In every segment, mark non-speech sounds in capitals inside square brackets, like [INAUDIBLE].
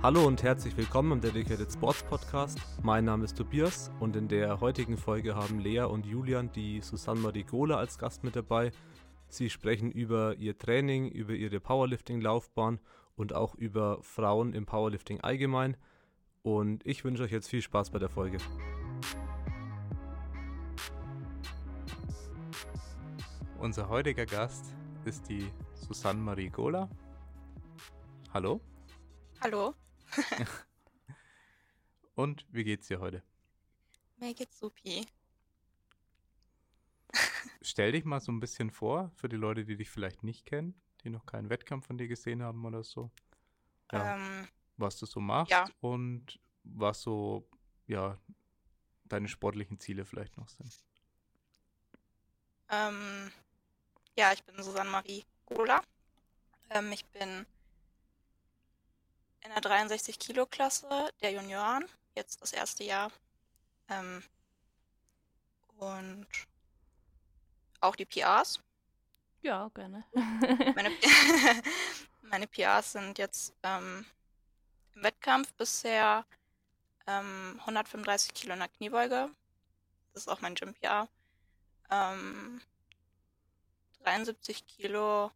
Hallo und herzlich willkommen im Dedicated Sports Podcast. Mein Name ist Tobias und in der heutigen Folge haben Lea und Julian die Susanne Marigola als Gast mit dabei. Sie sprechen über ihr Training, über ihre Powerlifting-Laufbahn und auch über Frauen im Powerlifting allgemein. Und ich wünsche euch jetzt viel Spaß bei der Folge. Unser heutiger Gast ist die Susanne Marigola. Hallo. Hallo. [LAUGHS] Und wie geht's dir heute? Mir geht's supi. [LAUGHS] Stell dich mal so ein bisschen vor für die Leute, die dich vielleicht nicht kennen, die noch keinen Wettkampf von dir gesehen haben oder so. Ja, Ähm, was du so machst ja. und was so, ja, deine sportlichen Ziele vielleicht noch sind. ähm, ja, ich bin Susanne Marie Gola. Ähm, ich bin in der 63 Kilo Klasse der Junioren, jetzt das erste Jahr. Ähm, und auch die PRs. Ja, gerne. Meine, [LAUGHS] [LAUGHS] meine PRs sind jetzt ähm, im Wettkampf bisher ähm, 135 Kilo in der Kniebeuge. Das ist auch mein Gym-PR. Ähm, 73 Kilo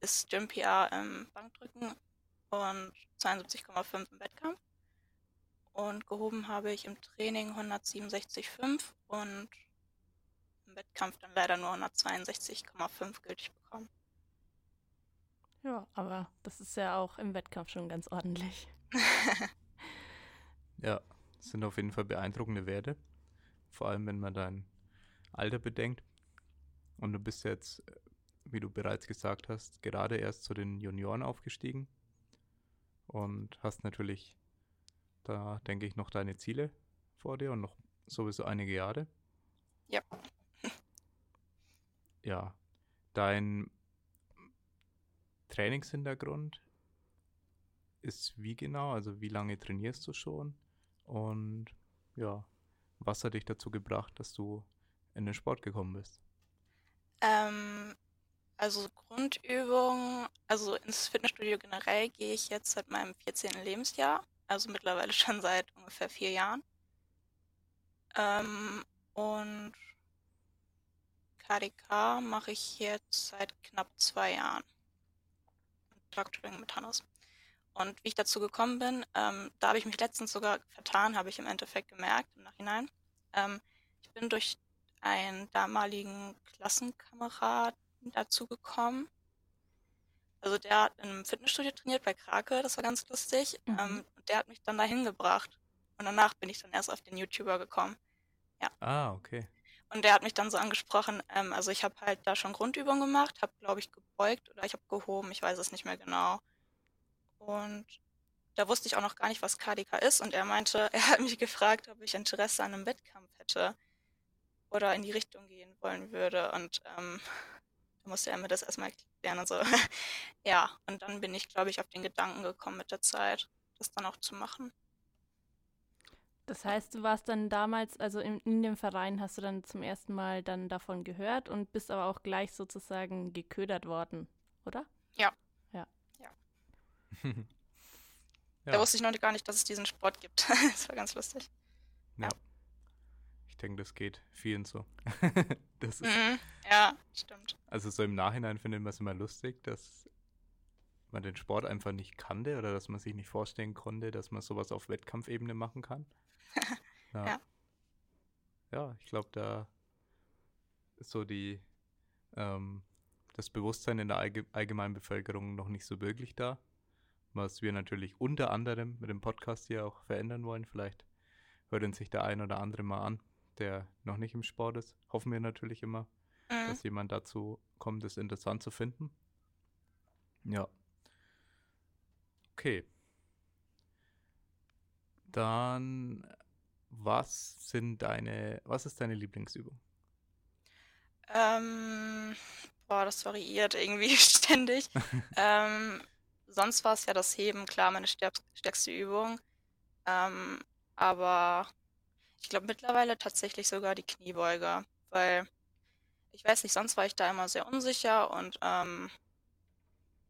ist Gym-PR im Bankdrücken und 72,5 im Wettkampf. Und gehoben habe ich im Training 167,5 und im Wettkampf dann leider nur 162,5 gültig bekommen. Ja, aber das ist ja auch im Wettkampf schon ganz ordentlich. [LAUGHS] Ja, das sind auf jeden Fall beeindruckende Werte. Vor allem, wenn man dein Alter bedenkt. Und du bist jetzt, äh, wie du bereits gesagt hast, gerade erst zu den Junioren aufgestiegen. Und hast natürlich da, denke ich, noch deine Ziele vor dir und noch sowieso einige Jahre. Ja. Ja, dein Trainingshintergrund ist wie genau? Also wie lange trainierst du schon? Und ja, was hat dich dazu gebracht, dass du in den Sport gekommen bist? Ähm, also Grundübung, also ins Fitnessstudio generell gehe ich jetzt seit meinem 14. Lebensjahr, also mittlerweile [LAUGHS] schon seit ungefähr vier Jahren. Ähm, und KDK mache ich jetzt seit knapp zwei Jahren. Doctoring mit Hannes. Und wie ich dazu gekommen bin, ähm, da habe ich mich letztens sogar vertan, habe ich im Endeffekt gemerkt im Nachhinein. Ähm, ich bin durch einen damaligen Klassenkameraden dazu gekommen. Also der hat in einem Fitnessstudio trainiert bei Krake, das war ganz lustig. Mhm. Ähm, und der hat mich dann dahin gebracht. Und danach bin ich dann erst auf den YouTuber gekommen. Ah, okay. Und der hat mich dann so angesprochen, ähm, also ich habe halt da schon Grundübungen gemacht, habe, glaube ich, gebeugt oder ich habe gehoben, ich weiß es nicht mehr genau. Und da wusste ich auch noch gar nicht, was KDK ist. Und er meinte, [LAUGHS] er hat mich gefragt, ob ich Interesse an einem Wettkampf hätte oder in die Richtung gehen wollen würde. Und ähm, da musste er mir das erstmal erklären und so. [LAUGHS] ja, und dann bin ich, glaube ich, auf den Gedanken gekommen mit der Zeit, das dann auch zu machen. Das heißt, du warst dann damals, also in, in dem Verein hast du dann zum ersten Mal dann davon gehört und bist aber auch gleich sozusagen geködert worden, oder? [LAUGHS] Da wusste ich noch gar nicht, dass es diesen Sport gibt. [LAUGHS] das war ganz lustig. Ja. Ich denke, das geht vielen so. [LAUGHS] das ist, Mhm. Ja, stimmt. also so im Nachhinein findet man es immer lustig, dass man den Sport einfach nicht kannte oder dass man sich nicht vorstellen konnte, dass man sowas auf Wettkampfebene machen kann. [LAUGHS] Ja. Ja. Ja, ich glaube, da ist so die, ähm, das Bewusstsein in der allge allgemeinen Bevölkerung noch nicht so wirklich da. Was wir natürlich unter anderem mit dem Podcast hier auch verändern wollen. Vielleicht hört uns sich der ein oder andere mal an, der noch nicht im Sport ist. Hoffen wir natürlich immer, Mhm. dass jemand dazu kommt, es interessant zu finden. Ja. Okay. Dann, was sind deine, was ist deine Lieblingsübung? Ähm, boah, das variiert irgendwie [LAUGHS] ständig. [LAUGHS] ähm, sonst war es ja das Heben, klar, meine stärk- stärkste Übung. Ähm, aber ich glaube mittlerweile tatsächlich sogar die Kniebeuge, weil ich weiß nicht, sonst war ich da immer sehr unsicher und ähm,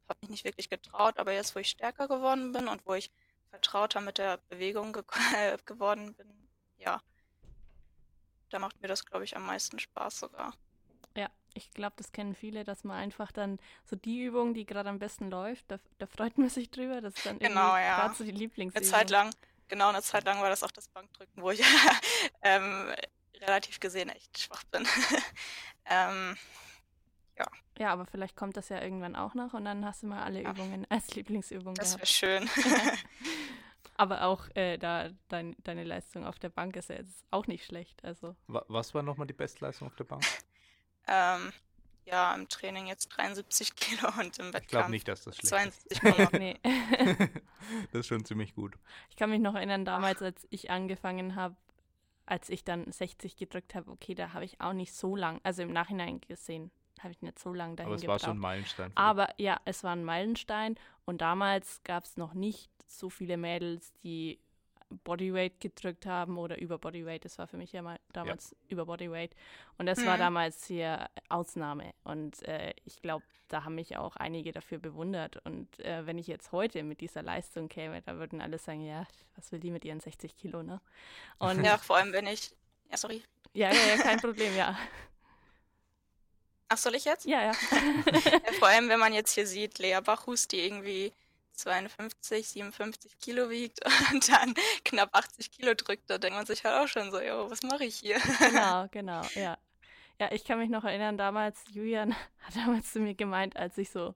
habe mich nicht wirklich getraut. Aber jetzt, wo ich stärker geworden bin und wo ich vertrauter mit der Bewegung ge [LAUGHS] geworden bin, ja, da macht mir das, glaube ich, am meisten Spaß sogar. Ja, ich glaube, das kennen viele, dass man einfach dann so die Übung, die gerade am besten läuft, da, da, freut man sich drüber. Das ist dann genau, ja. gerade so die Lieblingsübung. Eine Zeit lang, genau, eine Zeit lang war das auch das Bankdrücken, wo ich [LAUGHS] ähm, relativ gesehen echt schwach bin. [LAUGHS] ähm, ja. Ja, aber vielleicht kommt das ja irgendwann auch noch und dann hast du mal alle ja. Übungen als Lieblingsübung das gehabt. Das wäre schön. [LAUGHS] aber auch äh, da dein, deine Leistung auf der Bank ist ja jetzt auch nicht schlecht. Also. Was war nochmal die Bestleistung auf der Bank? ähm, ja, im Training jetzt 73 [LAUGHS] Kilo und im Wettkampf Ich glaube nicht, dass das schlecht 72 Kilo. [LAUGHS] nee. [LAUGHS] das ist schon ziemlich gut. Ich kann mich noch erinnern, damals, als ich angefangen habe, als ich dann 60 gedrückt habe, okay, da habe ich auch nicht so lang, also im Nachhinein gesehen, habe ich nicht so lange dahin Aber es gebraucht. war schon ein Meilenstein. Aber ja, es war ein Meilenstein und damals gab es noch nicht so viele Mädels, die Bodyweight gedrückt haben oder über Bodyweight. Das war für mich ja mal damals ja. über Bodyweight. Und das mhm. war damals hier Ausnahme. Und äh, ich glaube, da haben mich auch einige dafür bewundert. Und äh, wenn ich jetzt heute mit dieser Leistung käme, da würden alle sagen, ja, was will die mit ihren 60 Kilo, ne? Und ja, vor allem wenn ich. Ja, sorry. Ja, ja, ja, kein Problem, ja. Ach, soll ich jetzt? Ja, ja. [LAUGHS] ja vor allem, wenn man jetzt hier sieht, Lea Bachhus, die irgendwie 52, 57 Kilo wiegt [LAUGHS] und dann knapp 80 Kilo drückt, da denkt man sich halt auch schon so, jo, was mache ich hier? Genau, [LAUGHS] genau, ja. Ja, ich kann mich noch erinnern, damals, Julian [LAUGHS] hat damals zu mir gemeint, als ich so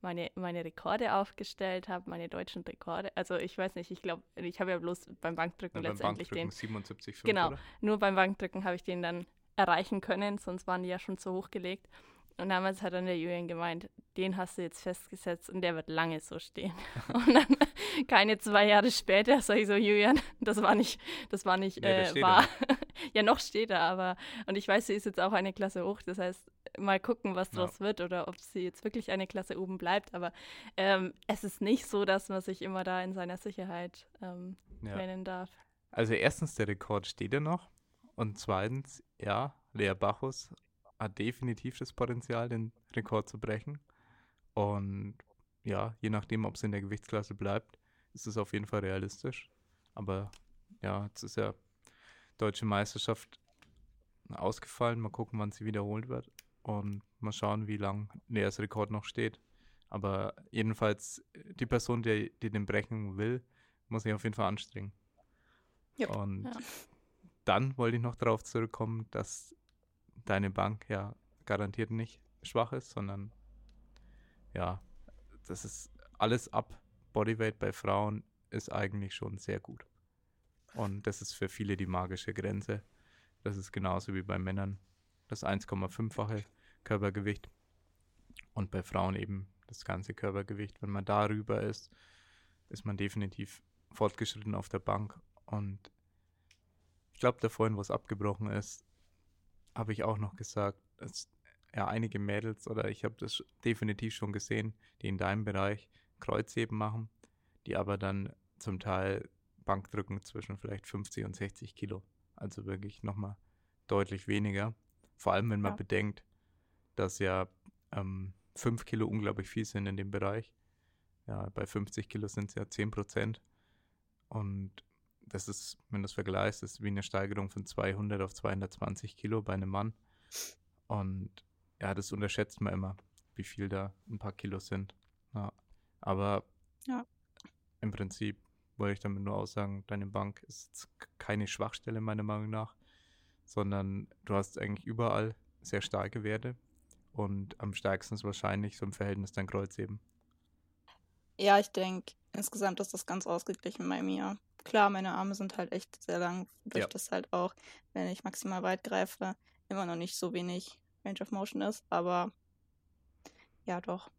meine, meine Rekorde aufgestellt habe, meine deutschen Rekorde. Also ich weiß nicht, ich glaube, ich habe ja bloß beim Bankdrücken ja, letztendlich beim Bankdrücken den. 77,5, genau, oder? nur beim Bankdrücken habe ich den dann erreichen können, sonst waren die ja schon zu hoch gelegt. Und damals hat dann der Julian gemeint, den hast du jetzt festgesetzt und der wird lange so stehen. [LAUGHS] Und dann keine zwei Jahre später sage ich so, Julian, das war nicht, das war nicht nee, äh, wahr. [LAUGHS] ja, noch steht er, aber und ich weiß, sie ist jetzt auch eine Klasse hoch, das heißt, mal gucken, was draus ja. wird oder ob sie jetzt wirklich eine Klasse oben bleibt. Aber ähm, es ist nicht so, dass man sich immer da in seiner Sicherheit ähm, ja. nennen darf. Also erstens, der Rekord steht ja noch. Und zweitens, ja, Lea Bachus hat definitiv das Potenzial, den Rekord zu brechen. Und ja, je nachdem, ob es in der Gewichtsklasse bleibt, ist es auf jeden Fall realistisch. Aber ja, jetzt ist ja deutsche Meisterschaft ausgefallen. Mal gucken, wann sie wiederholt wird. Und mal schauen, wie lange Leas Rekord noch steht. Aber jedenfalls, die Person, die, die den brechen will, muss sich auf jeden Fall anstrengen. Yep. Und ja. dann wollte ich noch darauf zurückkommen, dass deine Bank ja garantiert nicht schwach ist, sondern ja, das ist alles ab Bodyweight bei Frauen ist eigentlich schon sehr gut. Und das ist für viele die magische Grenze. Das ist genauso wie bei Männern das 1,5-fache Körpergewicht und bei Frauen eben das ganze Körpergewicht. Wenn man darüber ist, ist man definitiv fortgeschritten auf der Bank. Und ich glaube, da vorhin, wo es abgebrochen ist, habe ich auch noch gesagt, dass ja einige Mädels oder ich habe das definitiv schon gesehen, die in deinem Bereich Kreuzheben machen, die aber dann zum Teil Bankdrücken zwischen vielleicht 50 und 60 Kilo. Also wirklich nochmal deutlich weniger. Vor allem, wenn man ja. bedenkt, dass ja ähm, 5 Kilo unglaublich viel sind in dem Bereich. Ja, bei 50 Kilo sind es ja 10 Prozent. Und das ist, wenn du es vergleichst, ist wie eine Steigerung von 200 auf 220 Kilo bei einem Mann. Und ja, das unterschätzt man immer, wie viel da ein paar Kilos sind. Ja, aber ja. im Prinzip wollte ich damit nur aussagen, deine Bank ist keine Schwachstelle meiner Meinung nach, sondern du hast eigentlich überall sehr starke Werte und am stärksten ist wahrscheinlich so im Verhältnis dein Kreuzheben. Ja, ich denke, insgesamt ist das ganz ausgeglichen bei mir klar, meine Arme sind halt echt sehr lang, durch ja. das halt auch, wenn ich maximal weit greife, immer noch nicht so wenig Range of Motion ist, aber ja, doch.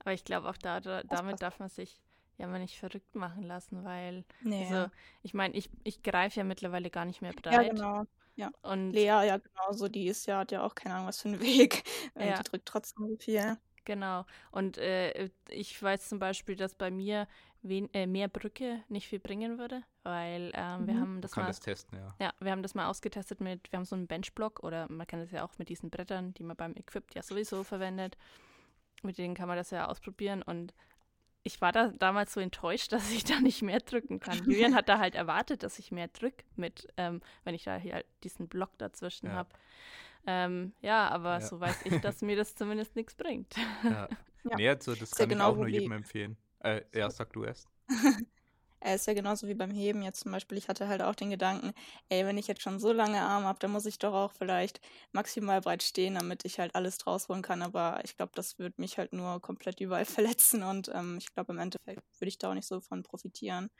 Aber ich glaube auch da, da damit darf man sich ja mal nicht verrückt machen lassen, weil nee. also ich meine, ich, ich greife ja mittlerweile gar nicht mehr breit. Ja, genau. Ja. Und Lea, ja, genauso, die ist ja, hat ja auch keine Ahnung, was für einen [LAUGHS] Weg. Ja. Die drückt trotzdem so viel. Genau. Und äh, ich weiß zum Beispiel, dass bei mir wen, äh, mehr Brücke nicht viel bringen würde, weil ähm, wir Mhm. haben das kann mal das testen, ja. Ja, wir haben das mal ausgetestet mit, wir haben so einen Benchblock oder man kann das ja auch mit diesen Brettern, die man beim Equip ja sowieso verwendet. Mit denen kann man das ja ausprobieren und ich war da damals so enttäuscht, [LAUGHS] dass ich da nicht mehr drücken kann. Julian hat da halt erwartet, dass ich mehr drück mit, ähm, wenn ich da hier halt diesen Block dazwischen Ja. habe. Ähm, ja, aber Ja. so weiß ich, dass mir das zumindest nichts bringt. ja. [LAUGHS] Ja. Nee, also das Ist ja kann ich genau auch nur jedem empfehlen. Äh, ja, sag du erst. Er [LAUGHS] ist ja genauso wie beim Heben jetzt zum Beispiel. Ich hatte halt auch den Gedanken, ey, wenn ich jetzt schon so lange Arme habe, dann muss ich doch auch vielleicht maximal breit stehen, damit ich halt alles draus holen kann. Aber ich glaube, das würde mich halt nur komplett überall [LAUGHS] verletzen und ähm, ich glaube, im Endeffekt würde ich da auch nicht so von profitieren.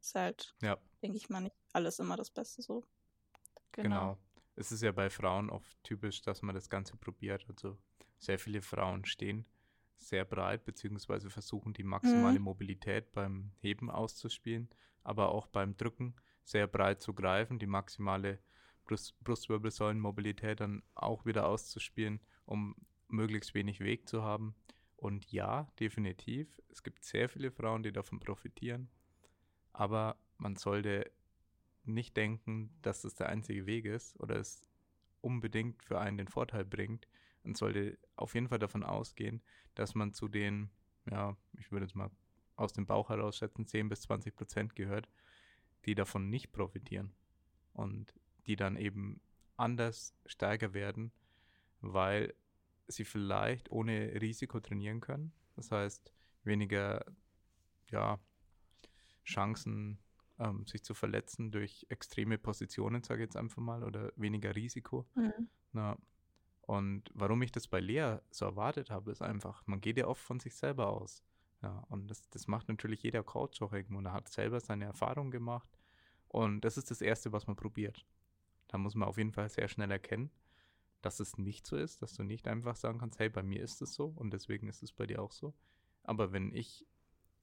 Ist halt, Ja, denke ich mal, nicht alles immer das Beste so. genau. Es ist ja bei Frauen oft typisch, dass man das Ganze probiert. Also sehr viele Frauen stehen sehr breit, beziehungsweise versuchen die maximale Mobilität beim Heben auszuspielen, aber auch beim Drücken sehr breit zu greifen, die maximale Brust Brustwirbelsäulenmobilität dann auch wieder auszuspielen, um möglichst wenig Weg zu haben. Und ja, definitiv, es gibt sehr viele Frauen, die davon profitieren, aber man sollte nicht denken, dass das der einzige Weg ist oder es unbedingt für einen den Vorteil bringt. Man sollte auf jeden Fall davon ausgehen, dass man zu den, ja, ich würde jetzt mal aus dem Bauch heraus schätzen, 10 bis 20 Prozent gehört, die davon nicht profitieren und die dann eben anders stärker werden, weil sie vielleicht ohne Risiko trainieren können. Das heißt, weniger, ja, Chancen, ähm, sich zu verletzen durch extreme Positionen, sage ich jetzt einfach mal, oder weniger Risiko. Na, und warum ich das bei Lea so erwartet habe, ist einfach, man geht ja oft von sich selber aus. Ja, und das, das macht natürlich jeder Coach auch irgendwo. Und er hat selber seine Erfahrung gemacht. Und das ist das Erste, was man probiert. Da muss man auf jeden Fall sehr schnell erkennen, dass es nicht so ist, dass du nicht einfach sagen kannst, hey, bei mir ist es so und deswegen ist es bei dir auch so. Aber wenn ich,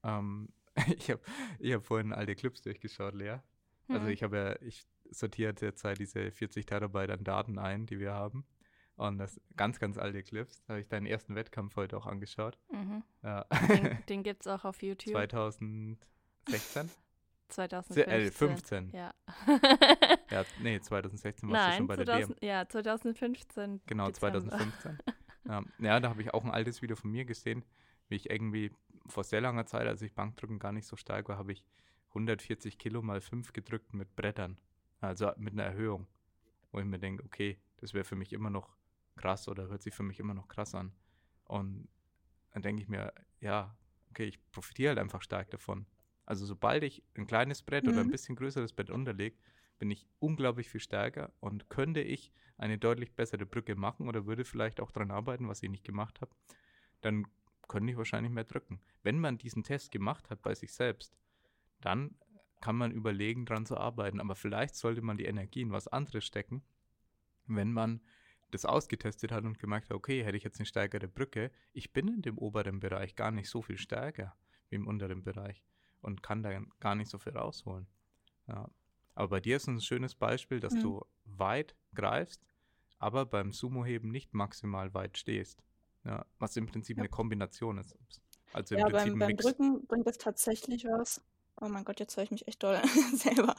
ähm, [LAUGHS] ich habe ich hab vorhin alte Clips durchgeschaut, Lea. Also Hm. ich habe ja, ich sortiere derzeit diese 40 Terabyte an Daten ein, die wir haben. Und das ganz, ganz alte Clips. Da habe ich deinen ersten Wettkampf heute auch angeschaut. Mhm. Ja. Den, [LAUGHS] den gibt es auch auf YouTube. 2016? 2015. Äh, 15. Ja. Ja, nee, 2016 warst du Nein, schon bei der 2000, DM. ja, 2015. Genau, Dezember. 2015. [LAUGHS] ja, ja, da habe ich auch ein altes Video von mir gesehen, wie ich irgendwie vor sehr langer Zeit, als ich Bankdrücken gar nicht so stark war, habe ich 140 Kilo mal 5 gedrückt mit Brettern. Also mit einer Erhöhung. Wo ich mir denke, okay, das wäre für mich immer noch krass oder hört sich für mich immer noch krass an. Und dann denke ich mir, ja, okay, ich profitiere halt einfach stark davon. Also sobald ich ein kleines Brett oder ein Mhm. bisschen größeres Brett unterlege, bin ich unglaublich viel stärker und könnte ich eine deutlich bessere Brücke machen oder würde vielleicht auch daran arbeiten, was ich nicht gemacht habe, dann könnte ich wahrscheinlich mehr drücken. Wenn man diesen Test gemacht hat bei sich selbst, dann kann man überlegen, daran zu arbeiten. Aber vielleicht sollte man die Energie in was anderes stecken, wenn man das ausgetestet hat und gemerkt hat, okay, hätte ich jetzt eine stärkere Brücke, ich bin in dem oberen Bereich gar nicht so viel stärker wie im unteren Bereich und kann da gar nicht so viel rausholen. Ja. Aber bei dir ist ein schönes Beispiel, dass Mhm. du weit greifst, aber beim Sumo-Heben nicht maximal weit stehst. Ja, was im Prinzip Ja. eine Kombination ist. Also im Ja, Prinzip beim, beim Mix. Drücken bringt das tatsächlich was. Oh mein Gott, jetzt höre ich mich echt doll [LAUGHS] selber.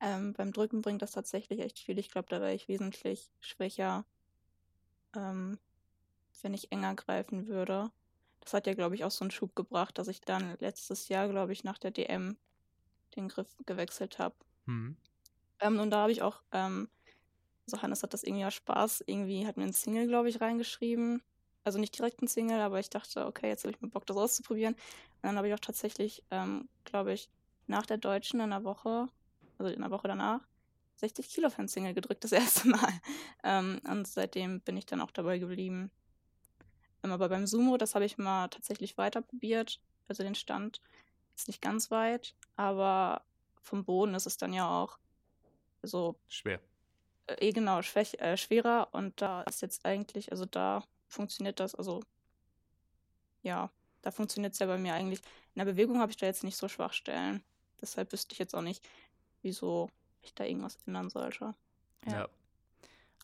Ähm, beim Drücken bringt das tatsächlich echt viel. Ich glaube, da wäre ich wesentlich schwächer, ähm, wenn ich enger greifen würde. Das hat ja, glaube ich, auch so einen Schub gebracht, dass ich dann letztes Jahr, glaube ich, nach der DM den Griff gewechselt habe. Mhm. Ähm, und da habe ich auch, ähm, so Hannes hat das irgendwie ja Spaß, irgendwie hat mir ein Single, glaube ich, reingeschrieben. Also nicht direkt ein Single, aber ich dachte, okay, jetzt habe ich mal Bock, das auszuprobieren. Und dann habe ich auch tatsächlich, ähm, glaube ich, nach der Deutschen in der Woche, also in der Woche danach, 60 Kilo für ein Single gedrückt, das [LAUGHS] erste Mal. Ähm, und seitdem bin ich dann auch dabei geblieben. Ähm, aber beim Sumo, das habe ich mal tatsächlich weiter probiert. Also den Stand ist nicht ganz weit, aber vom Boden ist es dann ja auch so Schwer. äh, eh genau schwäch, äh, schwerer und da ist jetzt eigentlich, also da funktioniert das, also ja, da funktioniert es ja bei mir eigentlich. In der Bewegung habe ich da jetzt nicht so Schwachstellen. Deshalb wüsste ich jetzt auch nicht, wieso ich da irgendwas ändern sollte. Ja. Ja.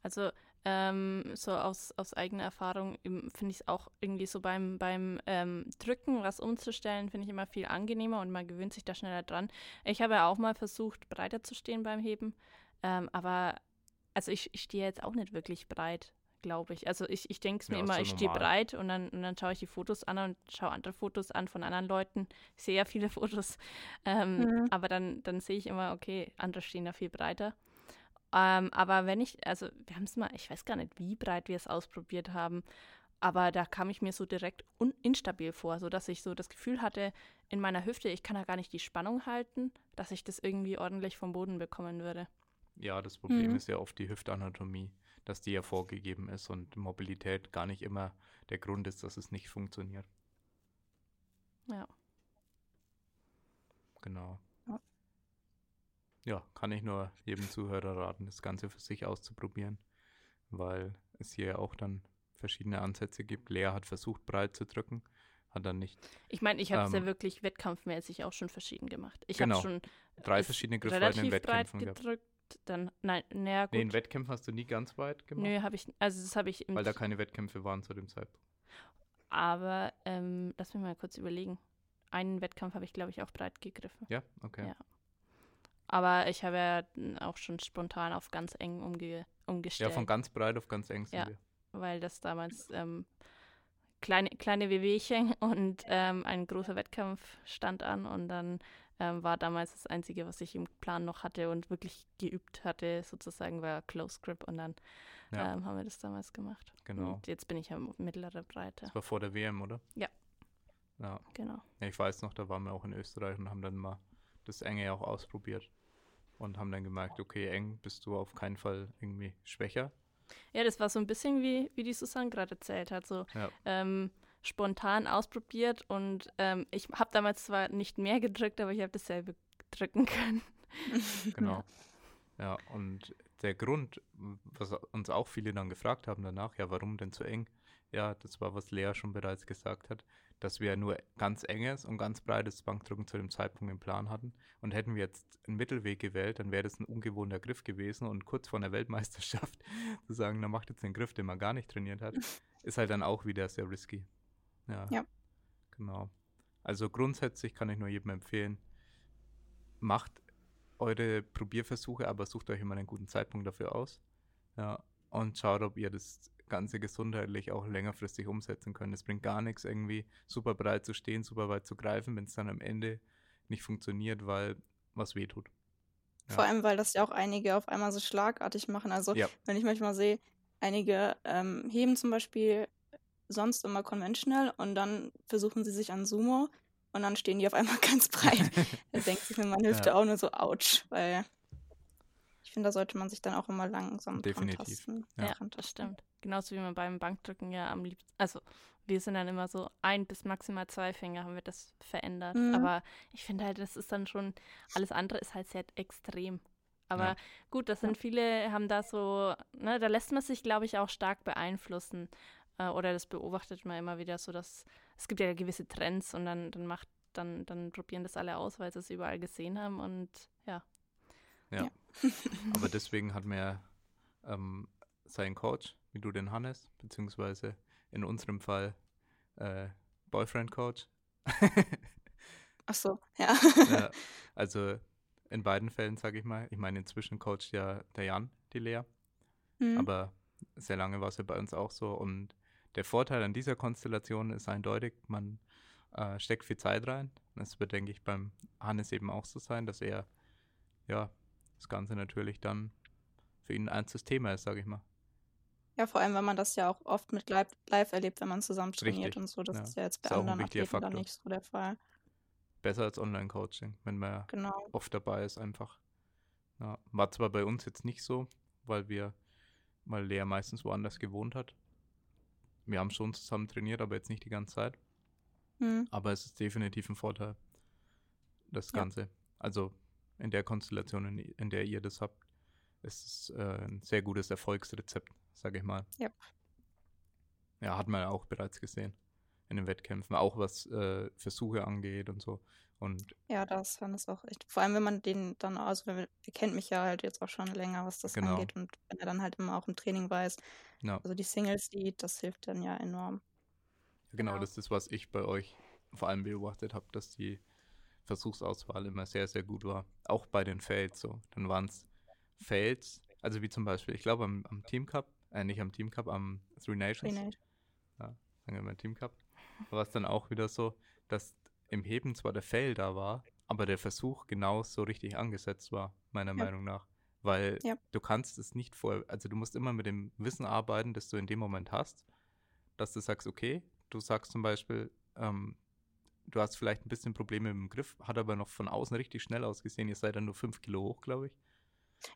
Also ähm, so aus, aus eigener Erfahrung finde ich es auch irgendwie so beim, beim ähm, Drücken, was umzustellen, finde ich immer viel angenehmer und man gewöhnt sich da schneller dran. Ich habe ja auch mal versucht, breiter zu stehen beim Heben, ähm, aber also ich, ich stehe jetzt auch nicht wirklich breit, glaube ich. Also ich, ich denke es mir ja, immer, ich stehe breit und dann, und dann schaue ich die Fotos an und schaue andere Fotos an von anderen Leuten. Ich sehe ja viele [LAUGHS] Fotos, ähm, mhm. aber dann, dann sehe ich immer, okay, andere stehen da viel breiter. Ähm, aber wenn ich, also wir haben es mal, ich weiß gar nicht, wie breit wir es ausprobiert haben, aber da kam ich mir so direkt instabil vor, sodass ich so das Gefühl hatte, in meiner Hüfte, ich kann da gar nicht die Spannung halten, dass ich das irgendwie ordentlich vom Boden bekommen würde. Ja, das Problem mhm. ist ja oft die Hüftanatomie, dass die ja vorgegeben ist und Mobilität gar nicht immer der Grund ist, dass es nicht funktioniert. Ja. Genau ja, kann ich nur jedem Zuhörer raten, das Ganze für sich auszuprobieren, weil es hier auch dann verschiedene Ansätze gibt. Lea hat versucht, breit zu drücken, hat dann nicht. Ich meine, ich habe es ähm, ja wirklich wettkampfmäßig auch schon verschieden gemacht. Ich genau, habe schon drei verschiedene Griffweiten in Wettkämpfen breit gedrückt. Dann, nein, naja, gut. Nee, in Wettkämpfen hast du nie ganz weit gemacht? Nö, habe ich, also das habe ich. Weil da keine Wettkämpfe waren zu dem Zeitpunkt. Aber, ähm, lass mich mal kurz überlegen. Einen Wettkampf habe ich, glaube ich, auch breit gegriffen. Ja, okay. Ja. Aber ich habe ja auch schon spontan auf ganz eng umge umgestellt. Ja, von ganz breit auf ganz eng sind ja, wir. Weil das damals ähm, kleine, kleine Wehwehchen [LAUGHS] und ähm, ein großer Wettkampf stand an und dann ähm, war damals das Einzige, was ich im Plan noch hatte und wirklich geübt hatte, sozusagen, war Close Grip und dann ja. ähm, haben wir das damals gemacht. Genau. Und jetzt bin ich ja mittlere Breite. Das war vor der WM, oder? Ja. Ja. Genau. Ja, ich weiß noch, da waren wir auch in Österreich und haben dann mal das Enge auch ausprobiert und haben dann gemerkt, okay, eng bist du auf keinen Fall irgendwie schwächer. Ja, das war so ein bisschen wie, wie die Susanne gerade erzählt hat, so ja. ähm, spontan ausprobiert und ähm, ich habe damals zwar nicht mehr gedrückt, aber ich habe dasselbe drücken können. [LAUGHS] Genau. Ja, und der Grund, was uns auch viele dann gefragt haben danach, ja, warum denn zu eng? Ja, das war, was Lea schon bereits gesagt hat dass wir nur ganz enges und ganz breites Bankdrücken zu dem Zeitpunkt im Plan hatten. Und hätten wir jetzt einen Mittelweg gewählt, dann wäre das ein ungewohnter Griff gewesen. Und kurz vor der Weltmeisterschaft [LAUGHS] zu sagen, na macht jetzt den Griff, den man gar nicht trainiert hat, [LAUGHS] ist halt dann auch wieder sehr risky. Ja. ja. Genau. Also grundsätzlich kann ich nur jedem empfehlen, macht eure Probierversuche, aber sucht euch immer einen guten Zeitpunkt dafür aus. Ja, und schaut, ob ihr das Ganze gesundheitlich auch längerfristig umsetzen können. Es bringt gar nichts, irgendwie super breit zu stehen, super weit zu greifen, wenn es dann am Ende nicht funktioniert, weil was wehtut. Ja. Vor allem, weil das ja auch einige auf einmal so schlagartig machen. Also, ja. wenn ich manchmal sehe, einige ähm, heben zum Beispiel sonst immer conventional und dann versuchen sie sich an Sumo und dann stehen die auf einmal [LAUGHS] ganz breit. da [LAUGHS] denkt sich mir meine Hüfte ja. auch nur so, ouch, weil ich finde, da sollte man sich dann auch immer langsam Definitiv. Ja. ja, das stimmt. Genauso wie man beim Bankdrücken ja am liebsten, also wir sind dann immer so ein bis maximal zwei Finger haben wir das verändert. Mhm. Aber ich finde halt, das ist dann schon, alles andere ist halt sehr extrem. Aber ja. gut, das sind viele, haben da so, ne, da lässt man sich, glaube ich, auch stark beeinflussen. Äh, oder das beobachtet man immer wieder so, dass es gibt ja gewisse Trends und dann, dann macht, dann, dann probieren das alle aus, weil sie es überall gesehen haben und ja. Ja. [LAUGHS] Aber deswegen hat mir ähm, sein Coach, wie du den Hannes, beziehungsweise in unserem Fall äh, Boyfriend Coach. [LAUGHS] Ach so, ja. ja. [LAUGHS] Also in beiden Fällen, sage ich mal. Ich meine, inzwischen coacht ja der Jan die Lea. Mhm. Aber sehr lange war es ja bei uns auch so. Und der Vorteil an dieser Konstellation ist eindeutig, man äh, steckt viel Zeit rein. Das wird, denke ich, beim Hannes eben auch so sein, dass er ja das Ganze natürlich dann für ihn ein Thema ist, sage ich mal. Ja, vor allem, wenn man das ja auch oft mit live, live erlebt, wenn man zusammen trainiert Richtig. und so. Das ja. ist ja jetzt bei ist anderen Athleten dann nicht so der Fall. Besser als Online-Coaching, wenn man genau. oft dabei ist einfach. Ja, war zwar bei uns jetzt nicht so, weil wir, weil Lea meistens woanders gewohnt hat. Wir haben schon zusammen trainiert, aber jetzt nicht die ganze Zeit. Hm. Aber es ist definitiv ein Vorteil, das Ganze. Ja. Also in der Konstellation, in, in der ihr das habt, ist es äh, ein sehr gutes Erfolgsrezept, sage ich mal. Ja. Ja, hat man auch bereits gesehen in den Wettkämpfen, auch was äh, Versuche angeht und so. Und ja, das fand es auch echt. Vor allem, wenn man den dann, also wenn, ihr kennt mich ja halt jetzt auch schon länger, was das Genau. angeht. Und wenn er dann halt immer auch im Training weiß, ja, also die Singles sieht, das hilft dann ja enorm. genau, Genau. das ist, was ich bei euch vor allem beobachtet habe, dass die Versuchsauswahl immer sehr, sehr gut war. Auch bei den Fails so. Dann waren es Fails, also wie zum Beispiel, ich glaube am, am Team Cup, äh, nicht am Team Cup, am Three Nations, Trainiert. sagen wir mal Team Cup, war es dann auch wieder so, dass im Heben zwar der Fail da war, aber der Versuch genau so richtig angesetzt war, meiner Ja. Meinung nach. Weil Ja. du kannst es nicht vor, also du musst immer mit dem Wissen arbeiten, das du in dem Moment hast, dass du sagst, okay, du sagst zum Beispiel, ähm, du hast vielleicht ein bisschen Probleme mit dem Griff, hat aber noch von außen richtig schnell ausgesehen, ihr seid dann nur 5 Kilo hoch, glaube ich.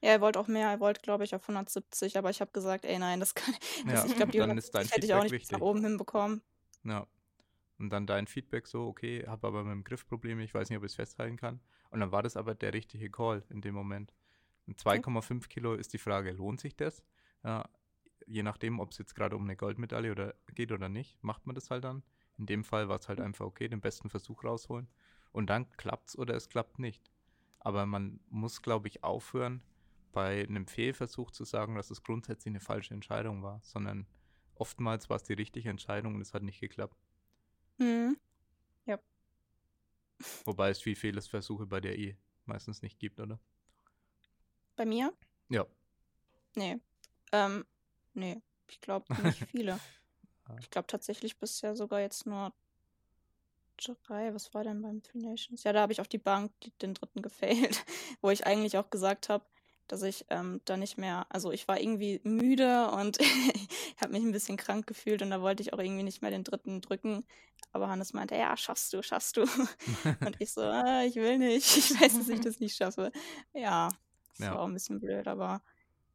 Ja, er wollte auch mehr, er wollte, glaube ich, auf 170, aber ich habe gesagt, ey, nein, das kann, Ja, das, ich glaube, die dann ist dein 170 hätte ich auch nicht nach oben hinbekommen. Ja. Und dann dein Feedback so, okay, habe aber mit dem Griff Probleme, ich weiß nicht, ob ich es festhalten kann. Und dann war das aber der richtige Call in dem Moment. Und 2,5 Kilo ist die Frage, lohnt sich das? Ja, je nachdem, ob es jetzt gerade um eine Goldmedaille oder geht oder nicht, macht man das halt dann. In dem Fall war es halt einfach okay, den besten Versuch rausholen. Und dann klappt's oder es klappt nicht. Aber man muss, glaube ich, aufhören, bei einem Fehlversuch zu sagen, dass es grundsätzlich eine falsche Entscheidung war, sondern oftmals war es die richtige Entscheidung und es hat nicht geklappt. Mhm. Wobei es viel Fehlerversuche bei der E meistens nicht gibt, oder? Bei mir? Ja. Nee. Ähm, nee, ich glaube [LAUGHS] nicht viele. Ah. Ich glaube tatsächlich bisher sogar jetzt nur drei. Was war denn beim Three Nations? Ja, da habe ich auf die Bank die, den dritten [LAUGHS] gefailt, wo ich eigentlich auch gesagt habe, dass ich ähm, da nicht mehr, also ich war irgendwie müde und [LAUGHS] habe mich ein bisschen krank gefühlt und da wollte ich auch irgendwie nicht mehr den dritten drücken. Aber Hannes meinte, ja, schaffst du, schaffst du. [LAUGHS] Und ich so, ah, ich will nicht, ich weiß, dass ich das nicht schaffe. Ja, das Ja. war auch ein bisschen blöd, aber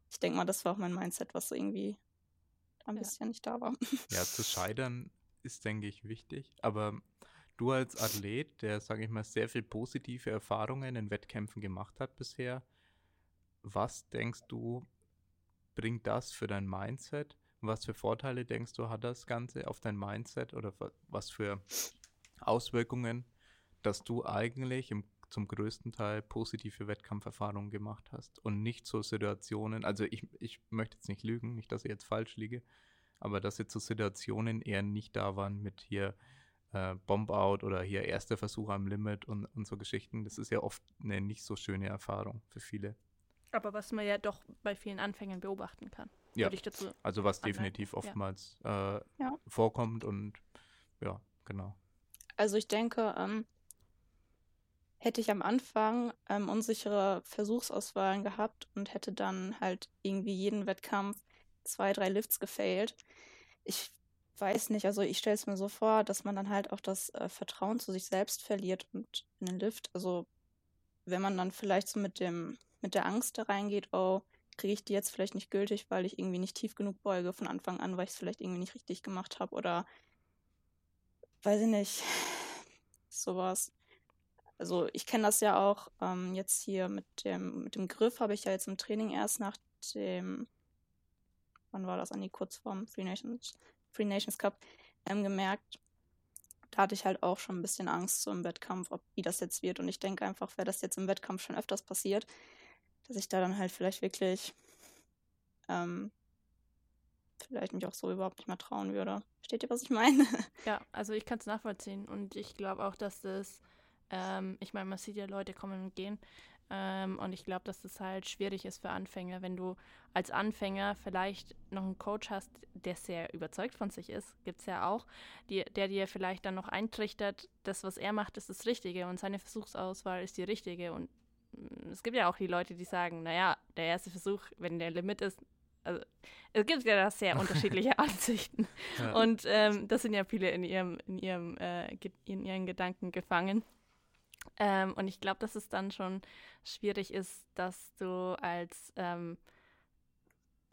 ich denke mal, das war auch mein Mindset, was so irgendwie ein Ja. bisschen nicht da war. Ja, zu scheitern ist, denke ich, wichtig. Aber du als Athlet, der, sage ich mal, sehr viel positive Erfahrungen in Wettkämpfen gemacht hat bisher, was denkst du, bringt das für dein Mindset? Was für Vorteile denkst du, hat das Ganze auf dein Mindset oder wa- was für Auswirkungen, dass du eigentlich im, zum größten Teil positive Wettkampferfahrungen gemacht hast und nicht so Situationen, also ich, ich möchte jetzt nicht lügen, nicht, dass ich jetzt falsch liege, aber dass jetzt so Situationen eher nicht da waren mit hier äh, Bomb-Out oder hier erster Versuch am Limit und, und so Geschichten. Das ist ja oft eine nicht so schöne Erfahrung für viele. Aber was man ja doch bei vielen Anfängern beobachten kann. Ja. Würde ich dazu. Also was Anmerken, definitiv ja. oftmals äh, Ja. vorkommt und ja, genau. Also ich denke, ähm, hätte ich am Anfang ähm, unsichere Versuchsauswahlen gehabt und hätte dann halt irgendwie jeden Wettkampf zwei, drei Lifts gefailt. Ich weiß nicht, also ich stelle es mir so vor, dass man dann halt auch das äh, Vertrauen zu sich selbst verliert und in den Lift. Also wenn man dann vielleicht so mit dem, mit der Angst da reingeht, oh, kriege ich die jetzt vielleicht nicht gültig, weil ich irgendwie nicht tief genug beuge von Anfang an, weil ich es vielleicht irgendwie nicht richtig gemacht habe oder weiß ich nicht, sowas. Also ich kenne das ja auch ähm, jetzt hier mit dem, mit dem Griff habe ich ja jetzt im Training erst nach dem, wann war das, an die kurz vorm Free Nations, Free Nations Cup, ähm, gemerkt. Da hatte ich halt auch schon ein bisschen Angst so im Wettkampf, ob wie das jetzt wird. Und ich denke einfach, wäre das jetzt im Wettkampf schon öfters passiert, dass ich da dann halt vielleicht wirklich ähm, vielleicht mich auch so überhaupt nicht mehr trauen würde. Versteht ihr, was ich meine? [LAUGHS] Ja, also ich kann es nachvollziehen und ich glaube auch, dass das, ähm, ich meine, man sieht ja Leute kommen und gehen ähm, und ich glaube, dass das halt schwierig ist für Anfänger, wenn du als Anfänger vielleicht noch einen Coach hast, der sehr überzeugt von sich ist, gibt es ja auch, die, der dir vielleicht dann noch eintrichtert, das, was er macht, ist das Richtige und seine Versuchsauswahl ist die richtige und es gibt ja auch die Leute, die sagen, naja, der erste Versuch, wenn der Limit ist, also es gibt ja da sehr unterschiedliche [LAUGHS] Ansichten. Ja. Und ähm, das sind ja viele in ihrem, in ihrem, äh, in ihren Gedanken gefangen. Ähm, und ich glaube, dass es dann schon schwierig ist, dass du als, ähm,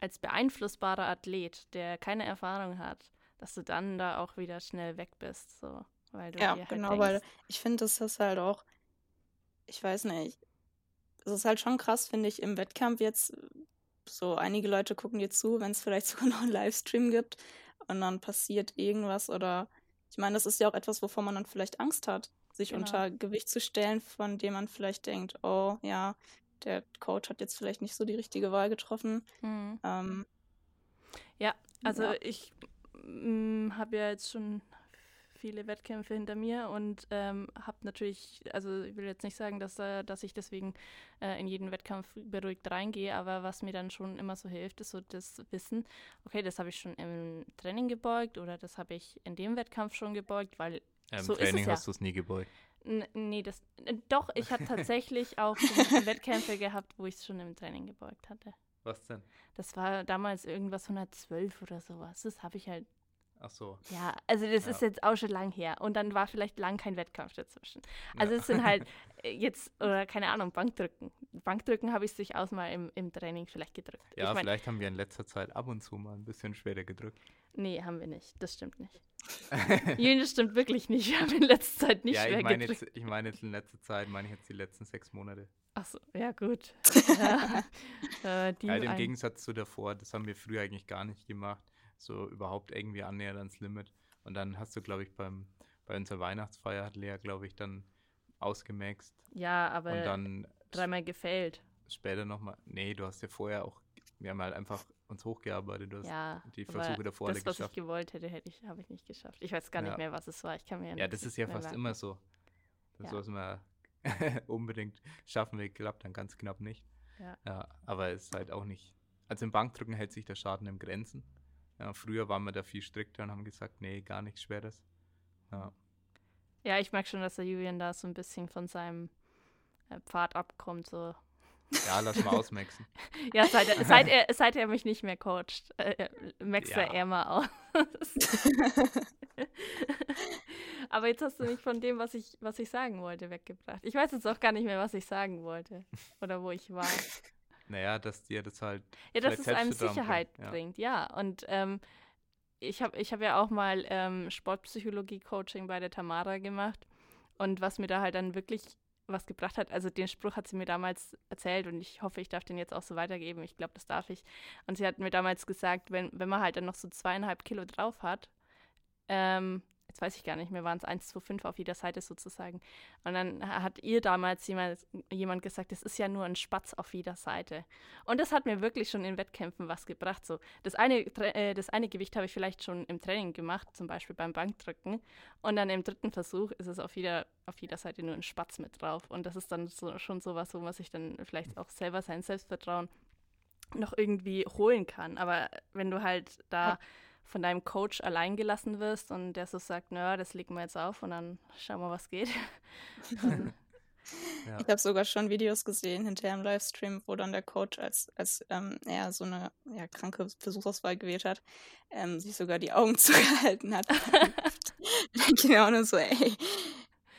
als beeinflussbarer Athlet, der keine Erfahrung hat, dass du dann da auch wieder schnell weg bist. So, weil du Ja, dir halt genau, denkst, weil ich finde, das ist halt auch, ich weiß nicht, es ist halt schon krass, finde ich, im Wettkampf jetzt, so einige Leute gucken dir zu, wenn es vielleicht [LAUGHS] sogar noch einen Livestream gibt und dann passiert irgendwas oder Ich meine, das ist ja auch etwas, wovon man dann vielleicht Angst hat, sich Genau. unter Gewicht zu stellen, von dem man vielleicht denkt, oh ja, der Coach hat jetzt vielleicht nicht so die richtige Wahl getroffen. Mhm. Ähm, Ja, also Ja. ich habe ja jetzt schon viele Wettkämpfe hinter mir und ähm, habe natürlich, also ich will jetzt nicht sagen, dass, äh, dass ich deswegen äh, in jeden Wettkampf beruhigt reingehe, aber was mir dann schon immer so hilft, ist so das Wissen, okay, das habe ich schon im Training gebeugt oder das habe ich in dem Wettkampf schon gebeugt, weil Im So ist Training es ja. hast du es nie gebeugt. N nee, das äh, doch, ich habe tatsächlich auch [LAUGHS] Wettkämpfe gehabt, wo ich es schon im Training gebeugt hatte. Was denn? Das war damals irgendwas 112 oder sowas. Das habe ich halt Ach so. Ja, also das Ja. ist jetzt auch schon lang her. Und dann war vielleicht lang kein Wettkampf dazwischen. Also Ja. es sind halt [LAUGHS] äh, jetzt, oder keine Ahnung, Bankdrücken. Bankdrücken habe ich durchaus mal im, im Training vielleicht gedrückt. Ja, ich mein, vielleicht haben wir in letzter Zeit ab und zu mal ein bisschen schwerer gedrückt. Nee, haben wir nicht. Das stimmt nicht. [LAUGHS] Das stimmt wirklich nicht. Wir haben in letzter Zeit nicht ja, schwer ich meine gedrückt. jetzt, ich meine jetzt in letzter Zeit, meine ich jetzt die letzten sechs Monate. Achso, ja gut. [LAUGHS] ja, äh, die Halt im Gegensatz zu davor, das haben wir früher eigentlich gar nicht gemacht. So überhaupt irgendwie annähernd ans Limit. Und dann hast du, glaube ich, beim, bei unserer Weihnachtsfeier hat Lea, glaube ich, dann ausgemaxt. ja, aber und dann dreimal gefällt. später nochmal. Nee, du hast ja vorher auch, wir haben halt einfach uns hochgearbeitet. Du hast Ja, die Versuche davor alle das, was geschafft. ich gewollt hätte, hätte ich, habe ich nicht geschafft. Ich weiß gar nicht Ja. mehr, was es war. Ich kann mir Ja, nicht das ist ja fast immer so. Das, Ja. was [LAUGHS] man unbedingt schaffen will, klappt dann ganz knapp nicht. Ja. aber es ist halt auch nicht. Also im Bankdrücken hält sich der Schaden im Grenzen. Ja, früher waren wir da viel strikter und haben gesagt, nee, gar nichts Schweres. Ja, Ja, ich merke schon, dass der Julian da so ein bisschen von seinem äh, Pfad abkommt. So. ja lass mal ausmaxen. [LAUGHS] Ja, seit er, seit, er, seit er mich nicht mehr coacht, äh, äh, maxt er Ja. eher mal aus. [LAUGHS] Aber jetzt hast du mich von dem, was ich, was ich sagen wollte, weggebracht. Ich weiß jetzt auch gar nicht mehr, was ich sagen wollte oder wo ich war. Naja, dass dir das halt. Ja, dass es einem Sicherheit bringt, ja. bringt, ja. Und ähm, ich habe ich hab ja auch mal ähm, Sportpsychologie-Coaching bei der Tamara gemacht. Und was mir da halt dann wirklich was gebracht hat, also den Spruch hat sie mir damals erzählt und ich hoffe, ich darf den jetzt auch so weitergeben. Ich glaube, das darf ich. Und sie hat mir damals gesagt, wenn, wenn man halt dann noch so zweieinhalb Kilo drauf hat, ähm, weiß ich gar nicht mehr, waren es 1,25 auf jeder Seite sozusagen. Und dann hat ihr damals jemand, gesagt, das ist ja nur ein Spatz auf jeder Seite. Und das hat mir wirklich schon in Wettkämpfen was gebracht. So, das eine, äh, das eine Gewicht habe ich vielleicht schon im Training gemacht, zum Beispiel beim Bankdrücken. Und dann im dritten Versuch ist es auf jeder, auf jeder Seite nur ein Spatz mit drauf. Und das ist dann so, schon sowas, wo man sich dann vielleicht auch selber sein Selbstvertrauen noch irgendwie holen kann. Aber wenn du halt da Ja. Von deinem Coach allein gelassen wirst und der so sagt, naja, das legen wir jetzt auf und dann schauen wir, was geht. [LAUGHS] Ja. Ich habe sogar schon Videos gesehen hinterher im Livestream, wo dann der Coach, als, als ähm, er so eine ja, kranke Versuchsauswahl gewählt hat, ähm, sich sogar die Augen [LAUGHS] zugehalten hat. [LAUGHS] genau, nur so, ey,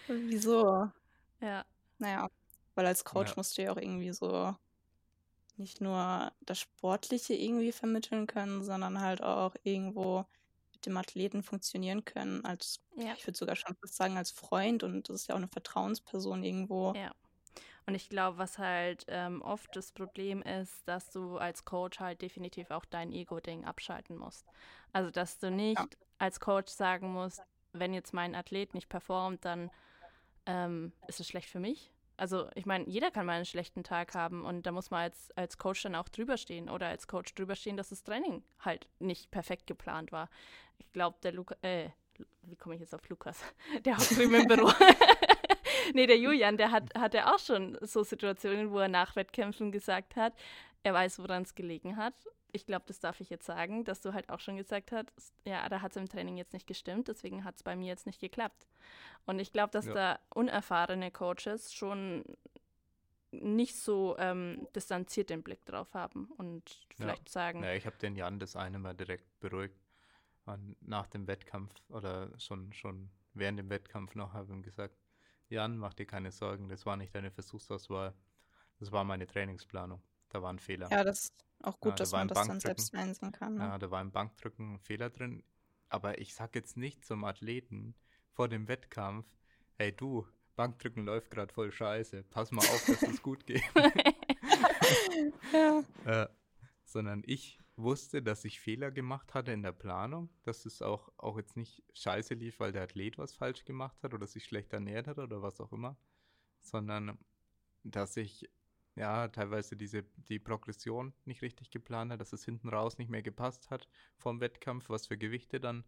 wieso? ja. Naja, weil als Coach Ja. musst du ja auch irgendwie so nicht nur das Sportliche irgendwie vermitteln können, sondern halt auch irgendwo mit dem Athleten funktionieren können. Als, Ja. ich würde sogar schon fast sagen, als Freund und das ist ja auch eine Vertrauensperson irgendwo. Ja. Und ich glaube, was halt ähm, oft das Problem ist, dass du als Coach halt definitiv auch dein Ego-Ding abschalten musst. Also, dass du nicht als Coach sagen musst, wenn jetzt mein Athlet nicht performt, dann ähm, ist es schlecht für mich. Also, ich meine, jeder kann mal einen schlechten Tag haben und da muss man als, als Coach dann auch drüber stehen oder als Coach drüber stehen, dass das Training halt nicht perfekt geplant war. Ich glaube, der Luca, äh, wie komme ich jetzt auf Lukas? [LAUGHS] Der hockt drüben im Büro. [LAUGHS] nee, der Julian, der hat, hatte auch schon so Situationen, wo er nach Wettkämpfen gesagt hat, er weiß, woran es gelegen hat. Ich glaube, das darf ich jetzt sagen, dass du halt auch schon gesagt hast, ja, da hat es im Training jetzt nicht gestimmt, deswegen hat es bei mir jetzt nicht geklappt. Und ich glaube, dass Ja. da unerfahrene Coaches schon nicht so ähm, distanziert den Blick drauf haben und vielleicht sagen, Ja, ich habe den Jan das eine Mal direkt beruhigt. Und nach dem Wettkampf oder schon, schon während dem Wettkampf noch habe ihm gesagt, Jan, mach dir keine Sorgen, das war nicht deine Versuchsauswahl, das war meine Trainingsplanung. Da war ein Fehler. Ja, das ist auch gut, Ja, da dass man das dann selbst einsehen kann. Ne? Ja, da war im Bankdrücken ein Fehler drin. Aber ich sag jetzt nicht zum Athleten vor dem Wettkampf, hey du, Bankdrücken läuft gerade voll scheiße. Pass mal auf, dass es gut geht. [LAUGHS] [LAUGHS] Ja. äh, sondern ich wusste, dass ich Fehler gemacht hatte in der Planung, dass es auch, auch jetzt nicht scheiße lief, weil der Athlet was falsch gemacht hat oder sich schlecht ernährt hat oder was auch immer, sondern dass ich ja teilweise diese die Progression nicht richtig geplant hat, dass es hinten raus nicht mehr gepasst hat vom Wettkampf, was für Gewichte dann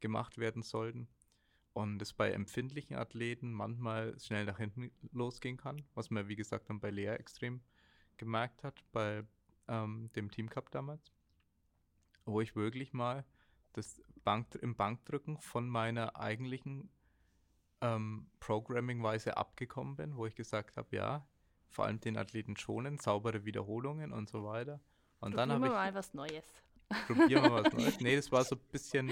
gemacht werden sollten. Und es bei empfindlichen Athleten manchmal schnell nach hinten losgehen kann, was man wie gesagt dann bei Lea extrem gemerkt hat bei ähm, dem Team Cup damals. Wo ich wirklich mal das Bank, im Bankdrücken von meiner eigentlichen ähm, Programming-Weise abgekommen bin, wo ich gesagt habe, ja, vor allem den Athleten schonen, saubere Wiederholungen und so weiter. Und Probieren dann habe wir ich. mal was Neues. Probieren wir was Neues. [LAUGHS] Nee, das war so ein bisschen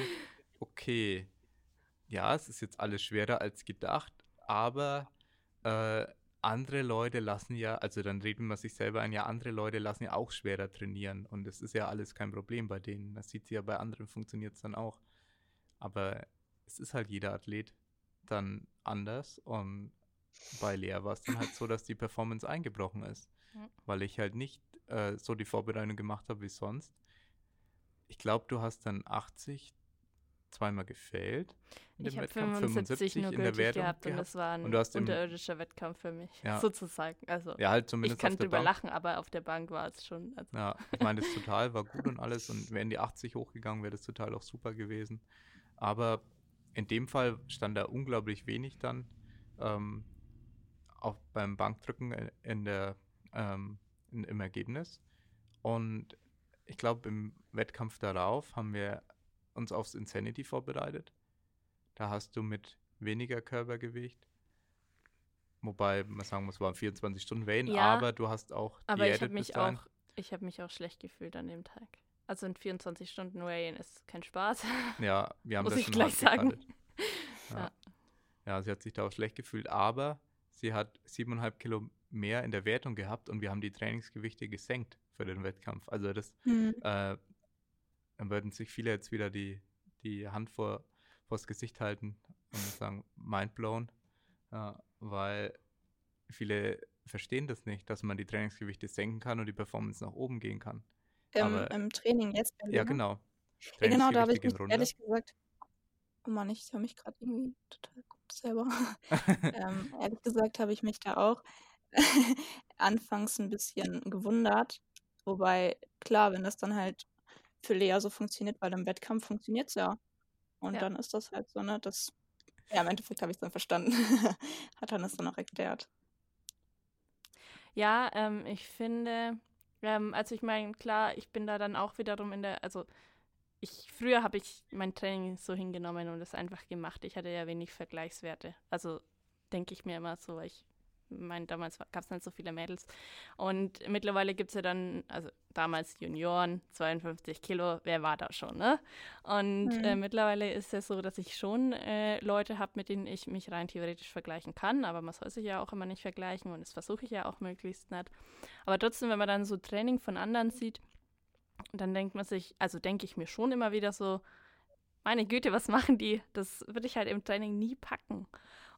okay. Ja, es ist jetzt alles schwerer als gedacht, aber äh, andere Leute lassen ja, also dann reden wir sich selber ein, ja, andere Leute lassen ja auch schwerer trainieren und das ist ja alles kein Problem bei denen. Das sieht sie ja bei anderen, funktioniert es dann auch. Aber es ist halt jeder Athlet dann anders und bei Lea war es dann halt so, dass die Performance eingebrochen ist, Ja. weil ich halt nicht äh, so die Vorbereitung gemacht habe wie sonst. Ich glaube, du hast dann 80 zweimal gefällt Ich habe Wettkampf, 75 nur in der gültig Wertung gehabt und gehabt. das war ein Und unterirdischer Wettkampf für mich, Ja. [LAUGHS] sozusagen. Also Ja, halt ich zumindest kann auf der drüber Bank. lachen, aber auf der Bank war es schon. Also, Ja, ich meine, das total war gut und alles und wären die 80 hochgegangen, wäre das total auch super gewesen. Aber in dem Fall stand da unglaublich wenig dann ähm, auch beim Bankdrücken in- in der, ähm, in, im Ergebnis. Und ich glaube, im Wettkampf darauf haben wir uns aufs Insanity vorbereitet. Da hast du mit weniger Körpergewicht, wobei man sagen muss, waren 24 Stunden Wellen, Ja, aber du hast auch aber ich habe mich auch, ich habe mich auch schlecht gefühlt an dem Tag. Also in 24 Stunden Rayen ist kein Spaß. Ja, wir [LAUGHS] haben Muss das ich schon gleich sagen. Ja. Ja. ja, sie hat sich da auch schlecht gefühlt, aber sie hat siebeneinhalb Kilo mehr in der Wertung gehabt und wir haben die Trainingsgewichte gesenkt für den Wettkampf. Also das, Mhm. äh, dann würden sich viele jetzt wieder die, die Hand vor vors Gesicht halten und sagen, mind blown, ja, weil viele verstehen das nicht, dass man die Trainingsgewichte senken kann und die Performance nach oben gehen kann. Im, aber- Im Training jetzt. Ja, mir? genau. Ja, genau, da habe ich mich runter. ehrlich gesagt. Oh Mann, ich höre mich gerade irgendwie total selber. [LAUGHS] ähm, ehrlich gesagt habe ich mich da auch [LAUGHS] anfangs ein bisschen gewundert. Wobei, klar, wenn das dann halt für Lea so funktioniert, weil im Wettkampf funktioniert es ja. Und Ja. dann ist das halt so, ne? Das, ja, im Endeffekt habe ich es dann verstanden. [LAUGHS] Hat dann das dann auch erklärt. Ja, ähm, ich finde, ähm, also ich meine, klar, ich bin da dann auch wiederum in der, also ich, früher habe ich mein Training so hingenommen und es einfach gemacht. Ich hatte ja wenig Vergleichswerte. Also denke ich mir immer so, ich meine, damals gab es nicht so viele Mädels. Und mittlerweile gibt es ja dann, also damals Junioren, 52 Kilo, wer war da schon, ne? Und Mhm. äh, mittlerweile ist es so, dass ich schon äh, Leute habe, mit denen ich mich rein theoretisch vergleichen kann, aber man soll sich ja auch immer nicht vergleichen und das versuche ich ja auch möglichst nicht. Aber trotzdem, wenn man dann so Training von anderen sieht, dann denkt man sich, also denke ich mir schon immer wieder so, meine Güte, was [LAUGHS] machen die? Das würde ich halt im Training nie packen.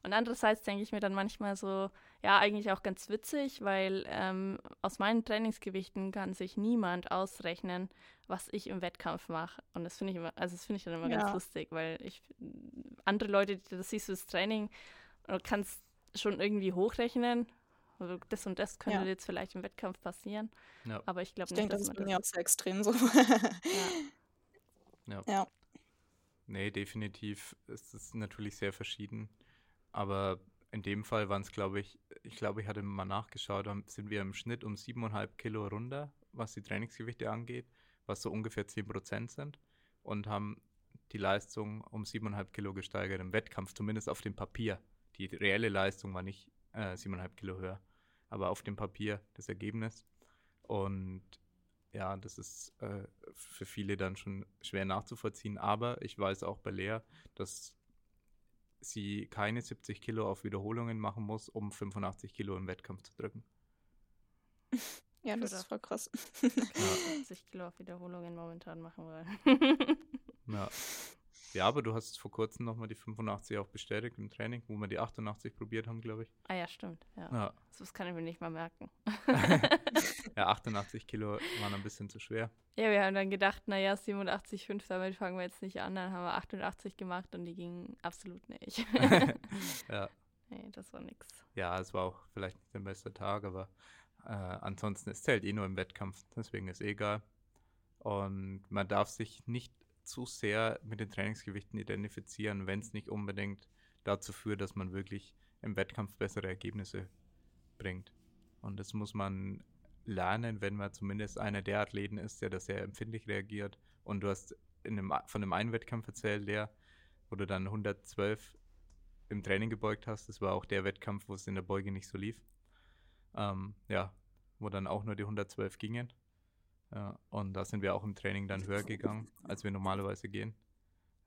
Und andererseits denke ich mir dann manchmal so, ja, eigentlich auch ganz witzig, weil ähm, aus meinen Trainingsgewichten kann sich niemand ausrechnen, was ich im Wettkampf mache. Und das finde ich immer, also das finde ich dann immer Ja. ganz lustig, weil ich andere Leute, das siehst du das Training, du kannst schon irgendwie hochrechnen. Also das und das könnte Ja. jetzt vielleicht im Wettkampf passieren. Ja. Aber ich glaube Ich nicht, denke, das dass ist bei das. mir auch sehr extrem so. [LAUGHS] Ja. ja. Nee, definitiv ist es natürlich sehr verschieden. Aber in dem Fall waren es, glaube ich, ich glaube, ich hatte mal nachgeschaut, sind wir im Schnitt um 7,5 Kilo runter, was die Trainingsgewichte angeht, was so ungefähr 10 Prozent sind. Und haben die Leistung um 7,5 Kilo gesteigert im Wettkampf, zumindest auf dem Papier. Die reelle Leistung war nicht äh, 7,5 Kilo höher, aber auf dem Papier das Ergebnis. Und ja, das ist äh, für viele dann schon schwer nachzuvollziehen. Aber ich weiß auch bei Lea, dass sie keine 70 Kilo auf Wiederholungen machen muss, um 85 Kilo im Wettkampf zu drücken. [LAUGHS] ja, das ist voll krass. Ja. 50 Kilo auf Wiederholungen momentan machen wollen. Ja, [LAUGHS] Ja, aber du hast vor kurzem nochmal die 85 auch bestätigt im Training, wo wir die 88 probiert haben, glaube ich. Ah ja, stimmt. Ja. Ja. Das kann ich mir nicht mal merken. [LAUGHS] ja, 88 Kilo waren ein bisschen zu schwer. Ja, wir haben dann gedacht, naja, 87,5, damit fangen wir jetzt nicht an. Dann haben wir 88 gemacht und die gingen absolut nicht. [LAUGHS] ja. Nee, das war nix. Ja, es war auch vielleicht nicht der beste Tag, aber äh, ansonsten, es zählt eh nur im Wettkampf, deswegen ist eh egal. Und man darf sich nicht zu sehr mit den Trainingsgewichten identifizieren, wenn es nicht unbedingt dazu führt, dass man wirklich im Wettkampf bessere Ergebnisse bringt. Und das muss man lernen, wenn man zumindest einer der Athleten ist, der da sehr empfindlich reagiert. Und du hast in einem, von einem einen Wettkampf erzählt, der, wo du dann 112 im Training gebeugt hast. Das war auch der Wettkampf, wo es in der Beuge nicht so lief. Ähm, ja, wo dann auch nur die 112 gingen. Ja, und da sind wir auch im Training dann höher gegangen, als wir normalerweise gehen.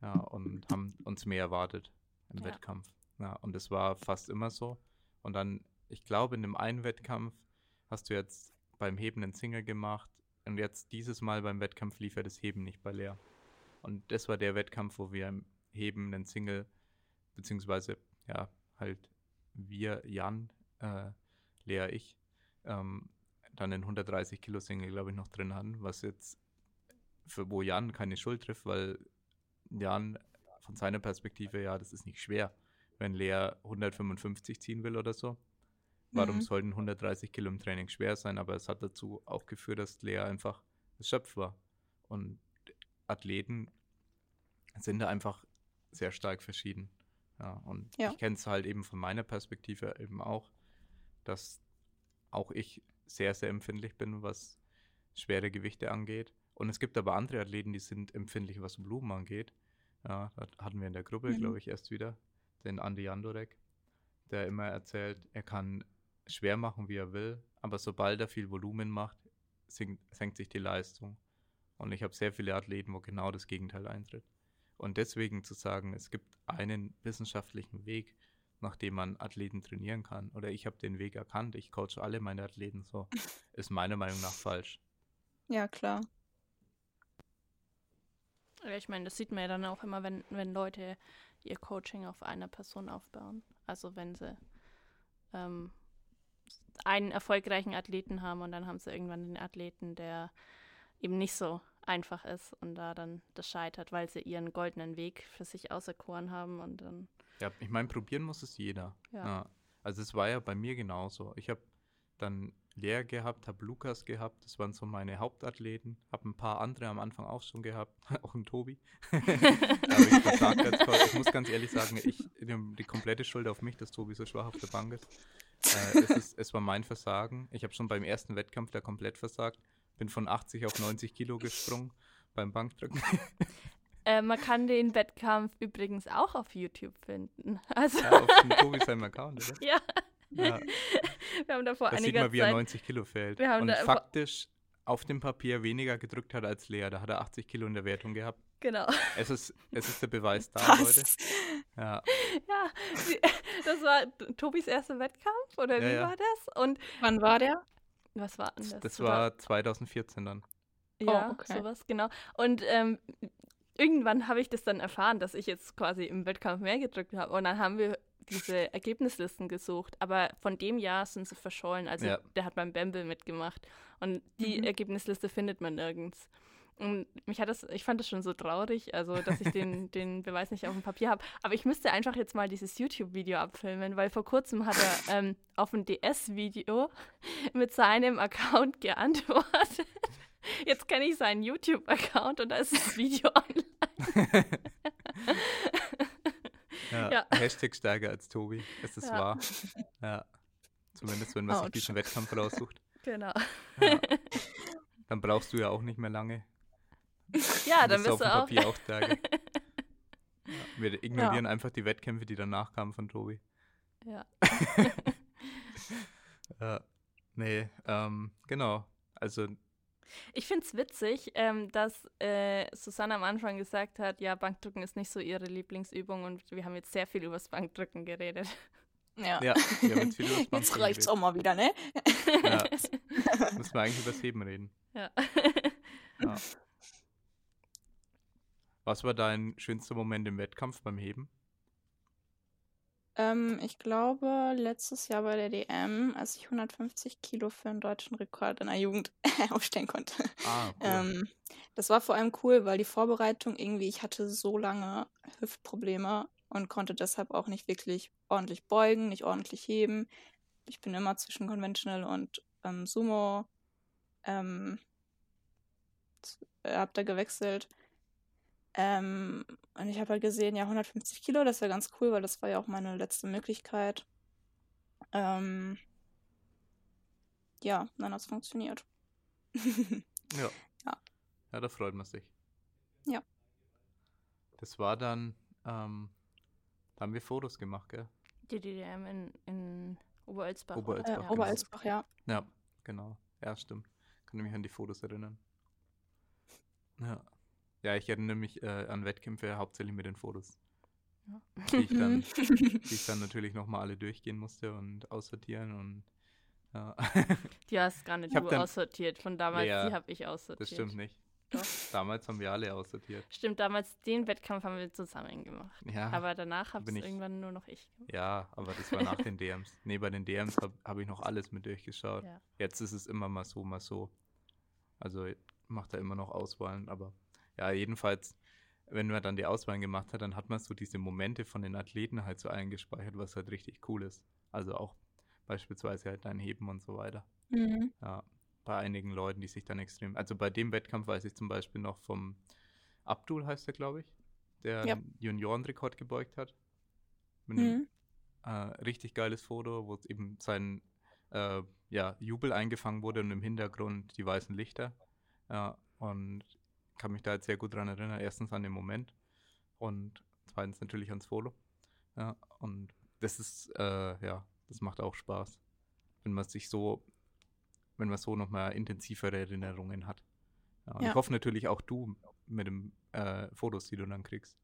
Ja, und haben uns mehr erwartet im Ja. Wettkampf. Ja, und das war fast immer so. Und dann, ich glaube, in dem einen Wettkampf hast du jetzt beim Heben einen Single gemacht und jetzt dieses Mal beim Wettkampf lief ja das Heben nicht bei Lea. Und das war der Wettkampf, wo wir im Heben einen Single, beziehungsweise ja, halt wir, Jan, äh, Lea, ich, ähm, dann einen 130 Kilo Single, glaube ich, noch drin hatten, was jetzt für wo Jan keine Schuld trifft, weil Jan von seiner Perspektive, ja, das ist nicht schwer, wenn Lea 155 ziehen will oder so. Warum Mhm. sollten 130 Kilo im Training schwer sein? Aber es hat dazu auch geführt, dass Lea einfach erschöpft war. Und Athleten sind da einfach sehr stark verschieden. Ja, und Ja. ich kenne es halt eben von meiner Perspektive eben auch, dass auch ich sehr, sehr empfindlich bin, was schwere Gewichte angeht. Und es gibt aber andere Athleten, die sind empfindlich, was Blumen angeht. Ja, das hatten wir in der Gruppe, Mhm. glaube ich, erst wieder, den Andi Jandorek, der immer erzählt, er kann schwer machen, wie er will, aber sobald er viel Volumen macht, sinkt, senkt sich die Leistung. Und ich habe sehr viele Athleten, wo genau das Gegenteil eintritt. Und deswegen zu sagen, es gibt einen wissenschaftlichen Weg, nach dem man Athleten trainieren kann, oder ich habe den Weg erkannt, ich coache alle meine Athleten so, [LAUGHS] ist meiner Meinung nach falsch. Ja, klar. Ja, ich meine, das sieht man ja dann auch immer, wenn, wenn Leute ihr Coaching auf einer Person aufbauen. Also wenn sie ähm, einen erfolgreichen Athleten haben und dann haben sie irgendwann den Athleten, der eben nicht so einfach ist und da dann das scheitert, weil sie ihren goldenen Weg für sich auserkoren haben und dann, Ja, ich meine, probieren muss es jeder. Ja. Also es war ja bei mir genauso. Ich habe dann Lea gehabt, habe Lukas gehabt, das waren so meine Hauptathleten, habe ein paar andere am Anfang auch schon gehabt, [LAUGHS] auch ein Tobi. [LAUGHS] ich. Ich muss ganz ehrlich sagen, ich nehme die komplette Schuld auf mich, dass Tobi so schwach auf der Bank ist. Äh, es, ist es war mein Versagen. Ich habe schon beim ersten Wettkampf da komplett versagt. Bin von 80 auf 90 Kilo gesprungen beim Bankdrücken. [LAUGHS] äh, man kann den Wettkampf übrigens auch auf YouTube finden. [LAUGHS] Also ja, auf dem Tobi seinem Account, oder? ja, Ja. [LAUGHS] wir haben da vor Da sieht man, wie er Zeit 90 Kilo fällt. Wir haben Und faktisch auf dem Papier weniger gedrückt hat als Lea. Da hat er 80 Kilo in der Wertung gehabt. genau. Es ist, es ist der Beweis da, Leute. Was? Ja, Ja, das war Tobis erster Wettkampf oder Ja, wie ja. war das? Und Wann war der? was war denn das? das war 2014 dann. ja, Oh, okay. sowas, genau. Und ähm, irgendwann habe ich das dann erfahren, dass ich jetzt quasi im Wettkampf mehr gedrückt habe. Und dann haben wir diese [LAUGHS] Ergebnislisten gesucht. Aber von dem Jahr sind sie verschollen. Also Ja. der hat beim Bamble mitgemacht. Und die Mhm. Ergebnisliste findet man nirgends. Und mich hat das, ich fand das schon so traurig, also dass ich den, [LAUGHS] den Beweis nicht auf dem Papier habe. Aber ich müsste einfach jetzt mal dieses YouTube-Video abfilmen, weil vor kurzem hat er [LAUGHS] ähm, auf ein DS-Video mit seinem Account geantwortet. Jetzt kenne ich seinen YouTube-Account und da ist das Video [LAUGHS] online. Ja, Ja. Hashtag stärker als Tobi. Es ist Ja. wahr. Ja. Zumindest, wenn man sich Autsch. diesen Wettkampf raussucht. Genau. Ja. [LAUGHS] Dann brauchst du ja auch nicht mehr lange. Ja, dann bist du auf dem auch. Papier auch stärker. [LAUGHS] Ja, wir ignorieren einfach die Wettkämpfe, die danach kamen von Tobi. Ja. Ja. Nee, ähm, genau. Also, Ich finde es witzig, ähm, dass äh, Susanne am Anfang gesagt hat, ja, Bankdrücken ist nicht so ihre Lieblingsübung und wir haben jetzt sehr viel über das Bankdrücken geredet. Ja. ja, wir haben jetzt viel über das [LAUGHS] Jetzt Bankdrücken reicht's geredet. auch mal wieder, ne? Ja. [LAUGHS] Müssen wir eigentlich über das Heben reden. Ja. Ja. Was war dein schönster Moment im Wettkampf beim Heben? Ähm, ich glaube, letztes Jahr bei der DM, als ich 150 Kilo für einen deutschen Rekord in der Jugend [LAUGHS] aufstellen konnte. Ah, cool. Ähm, das war vor allem cool, weil die Vorbereitung irgendwie, ich hatte so lange Hüftprobleme und konnte deshalb auch nicht wirklich ordentlich beugen, nicht ordentlich heben. Ich bin immer zwischen Conventional und ähm, Sumo. Ähm, hab da gewechselt. Ähm, und ich habe halt gesehen, ja, 150 Kilo, das wäre ganz cool, weil das war ja auch meine letzte Möglichkeit. Ähm, ja, dann hat es funktioniert. [LAUGHS] ja. Ja. Ja, da freut man sich. Ja. Das war dann, ähm, da haben wir Fotos gemacht, gell? Die DDM in, in Oberölsbach. Oberölsbach, Äh, genau. Oberalsbach, ja. Ja, genau. Ja, stimmt. Kann mich an die Fotos erinnern. Ja. Ja, ich erinnere mich äh, an Wettkämpfe hauptsächlich mit den Fotos. Ja. Die ich dann, [LAUGHS] die ich dann natürlich nochmal alle durchgehen musste und aussortieren und ja. [LAUGHS] Die hast gar nicht du dann- aussortiert. Von damals, Ja, die habe ich aussortiert. das stimmt nicht. Doch. Damals haben wir alle aussortiert. Stimmt, damals den Wettkampf haben wir zusammen gemacht. Ja, Aber danach habe ich- irgendwann nur noch ich gemacht. ja, aber das war nach den DMs. Nee, bei den DMs habe hab ich noch alles mit durchgeschaut. Ja. Jetzt ist es immer mal so, mal so. Also macht er immer noch Auswahlen, aber ja, jedenfalls, wenn man dann die Auswahlen gemacht hat, dann hat man so diese Momente von den Athleten halt so eingespeichert, was halt richtig cool ist. Also auch beispielsweise halt dein Heben und so weiter. Mhm. Ja, bei einigen Leuten, die sich dann extrem. Also bei dem Wettkampf weiß ich zum Beispiel noch vom Abdul, heißt er, glaube ich, der Ja. Juniorenrekord gebeugt hat. Mit einem Mhm. äh, richtig geiles Foto, wo eben sein äh, ja, Jubel eingefangen wurde und im Hintergrund die weißen Lichter. Ja, und kann mich da jetzt sehr gut dran erinnern. Erstens an den Moment und zweitens natürlich ans Foto. Ja, und das ist, äh, ja, das macht auch Spaß, wenn man sich so, wenn man so nochmal intensivere Erinnerungen hat. Ja, Ja. ich hoffe natürlich auch du mit den äh, Fotos, die du dann kriegst.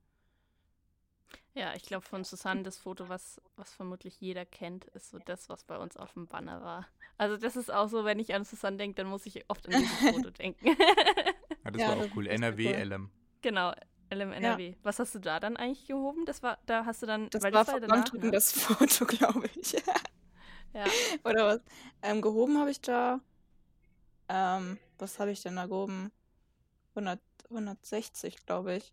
Ja, ich glaube von Susanne das Foto, was, was vermutlich jeder kennt, ist so das, was bei uns auf dem Banner war. Also das ist auch so, wenn ich an Susanne denke, dann muss ich oft an dieses Foto denken. [LAUGHS] Ja, das Ja, war das auch cool. NRW, cool. LM. genau, LMNRW. Was hast du da dann eigentlich gehoben? Das war, da hast du dann, Das weil war das war danach, Bankdrücken ne? das [LAUGHS] Foto, glaube ich. Ja, [LAUGHS] Oder was? Ähm, gehoben habe ich da. Ähm, was habe ich denn da gehoben? 100, 160, glaube ich.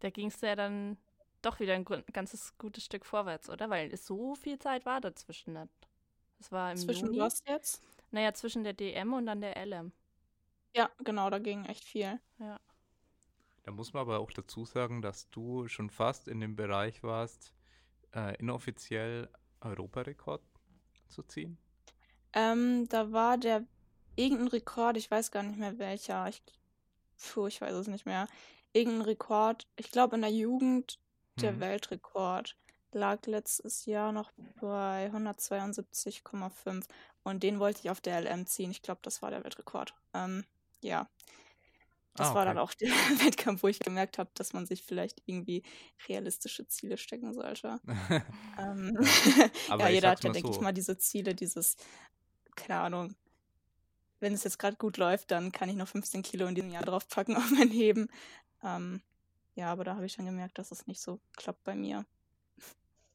da ging es ja dann doch wieder ein ganzes gutes Stück vorwärts, oder? Weil es so viel Zeit war dazwischen. Das war im Zwischen Juni. was jetzt? Naja, zwischen der DM und dann der LM. Ja, genau, da ging echt viel. Da muss man aber auch dazu sagen, dass du schon fast in dem Bereich warst, äh, inoffiziell Europarekord zu ziehen. Ähm, da war der irgendein Rekord, ich weiß gar nicht mehr welcher. Ich, puh, ich weiß es nicht mehr. Irgendein Rekord, ich glaube in der Jugend der Mhm. Weltrekord lag letztes Jahr noch bei 172,5 und den wollte ich auf der LM ziehen. Ich glaube, das war der Weltrekord. Ähm, ja. Das Ah, war dann okay. auch der [LAUGHS] Wettkampf, wo ich gemerkt habe, dass man sich vielleicht irgendwie realistische Ziele stecken sollte. [LAUGHS] Ähm, [LAUGHS] Aber ja, ich jeder hat ja, denke ich so. mal, diese Ziele, dieses, keine Ahnung, wenn es jetzt gerade gut läuft, dann kann ich noch 15 Kilo in diesem Jahr draufpacken auf mein Heben. Ähm, ja, aber da habe ich dann gemerkt, dass es nicht so klappt bei mir.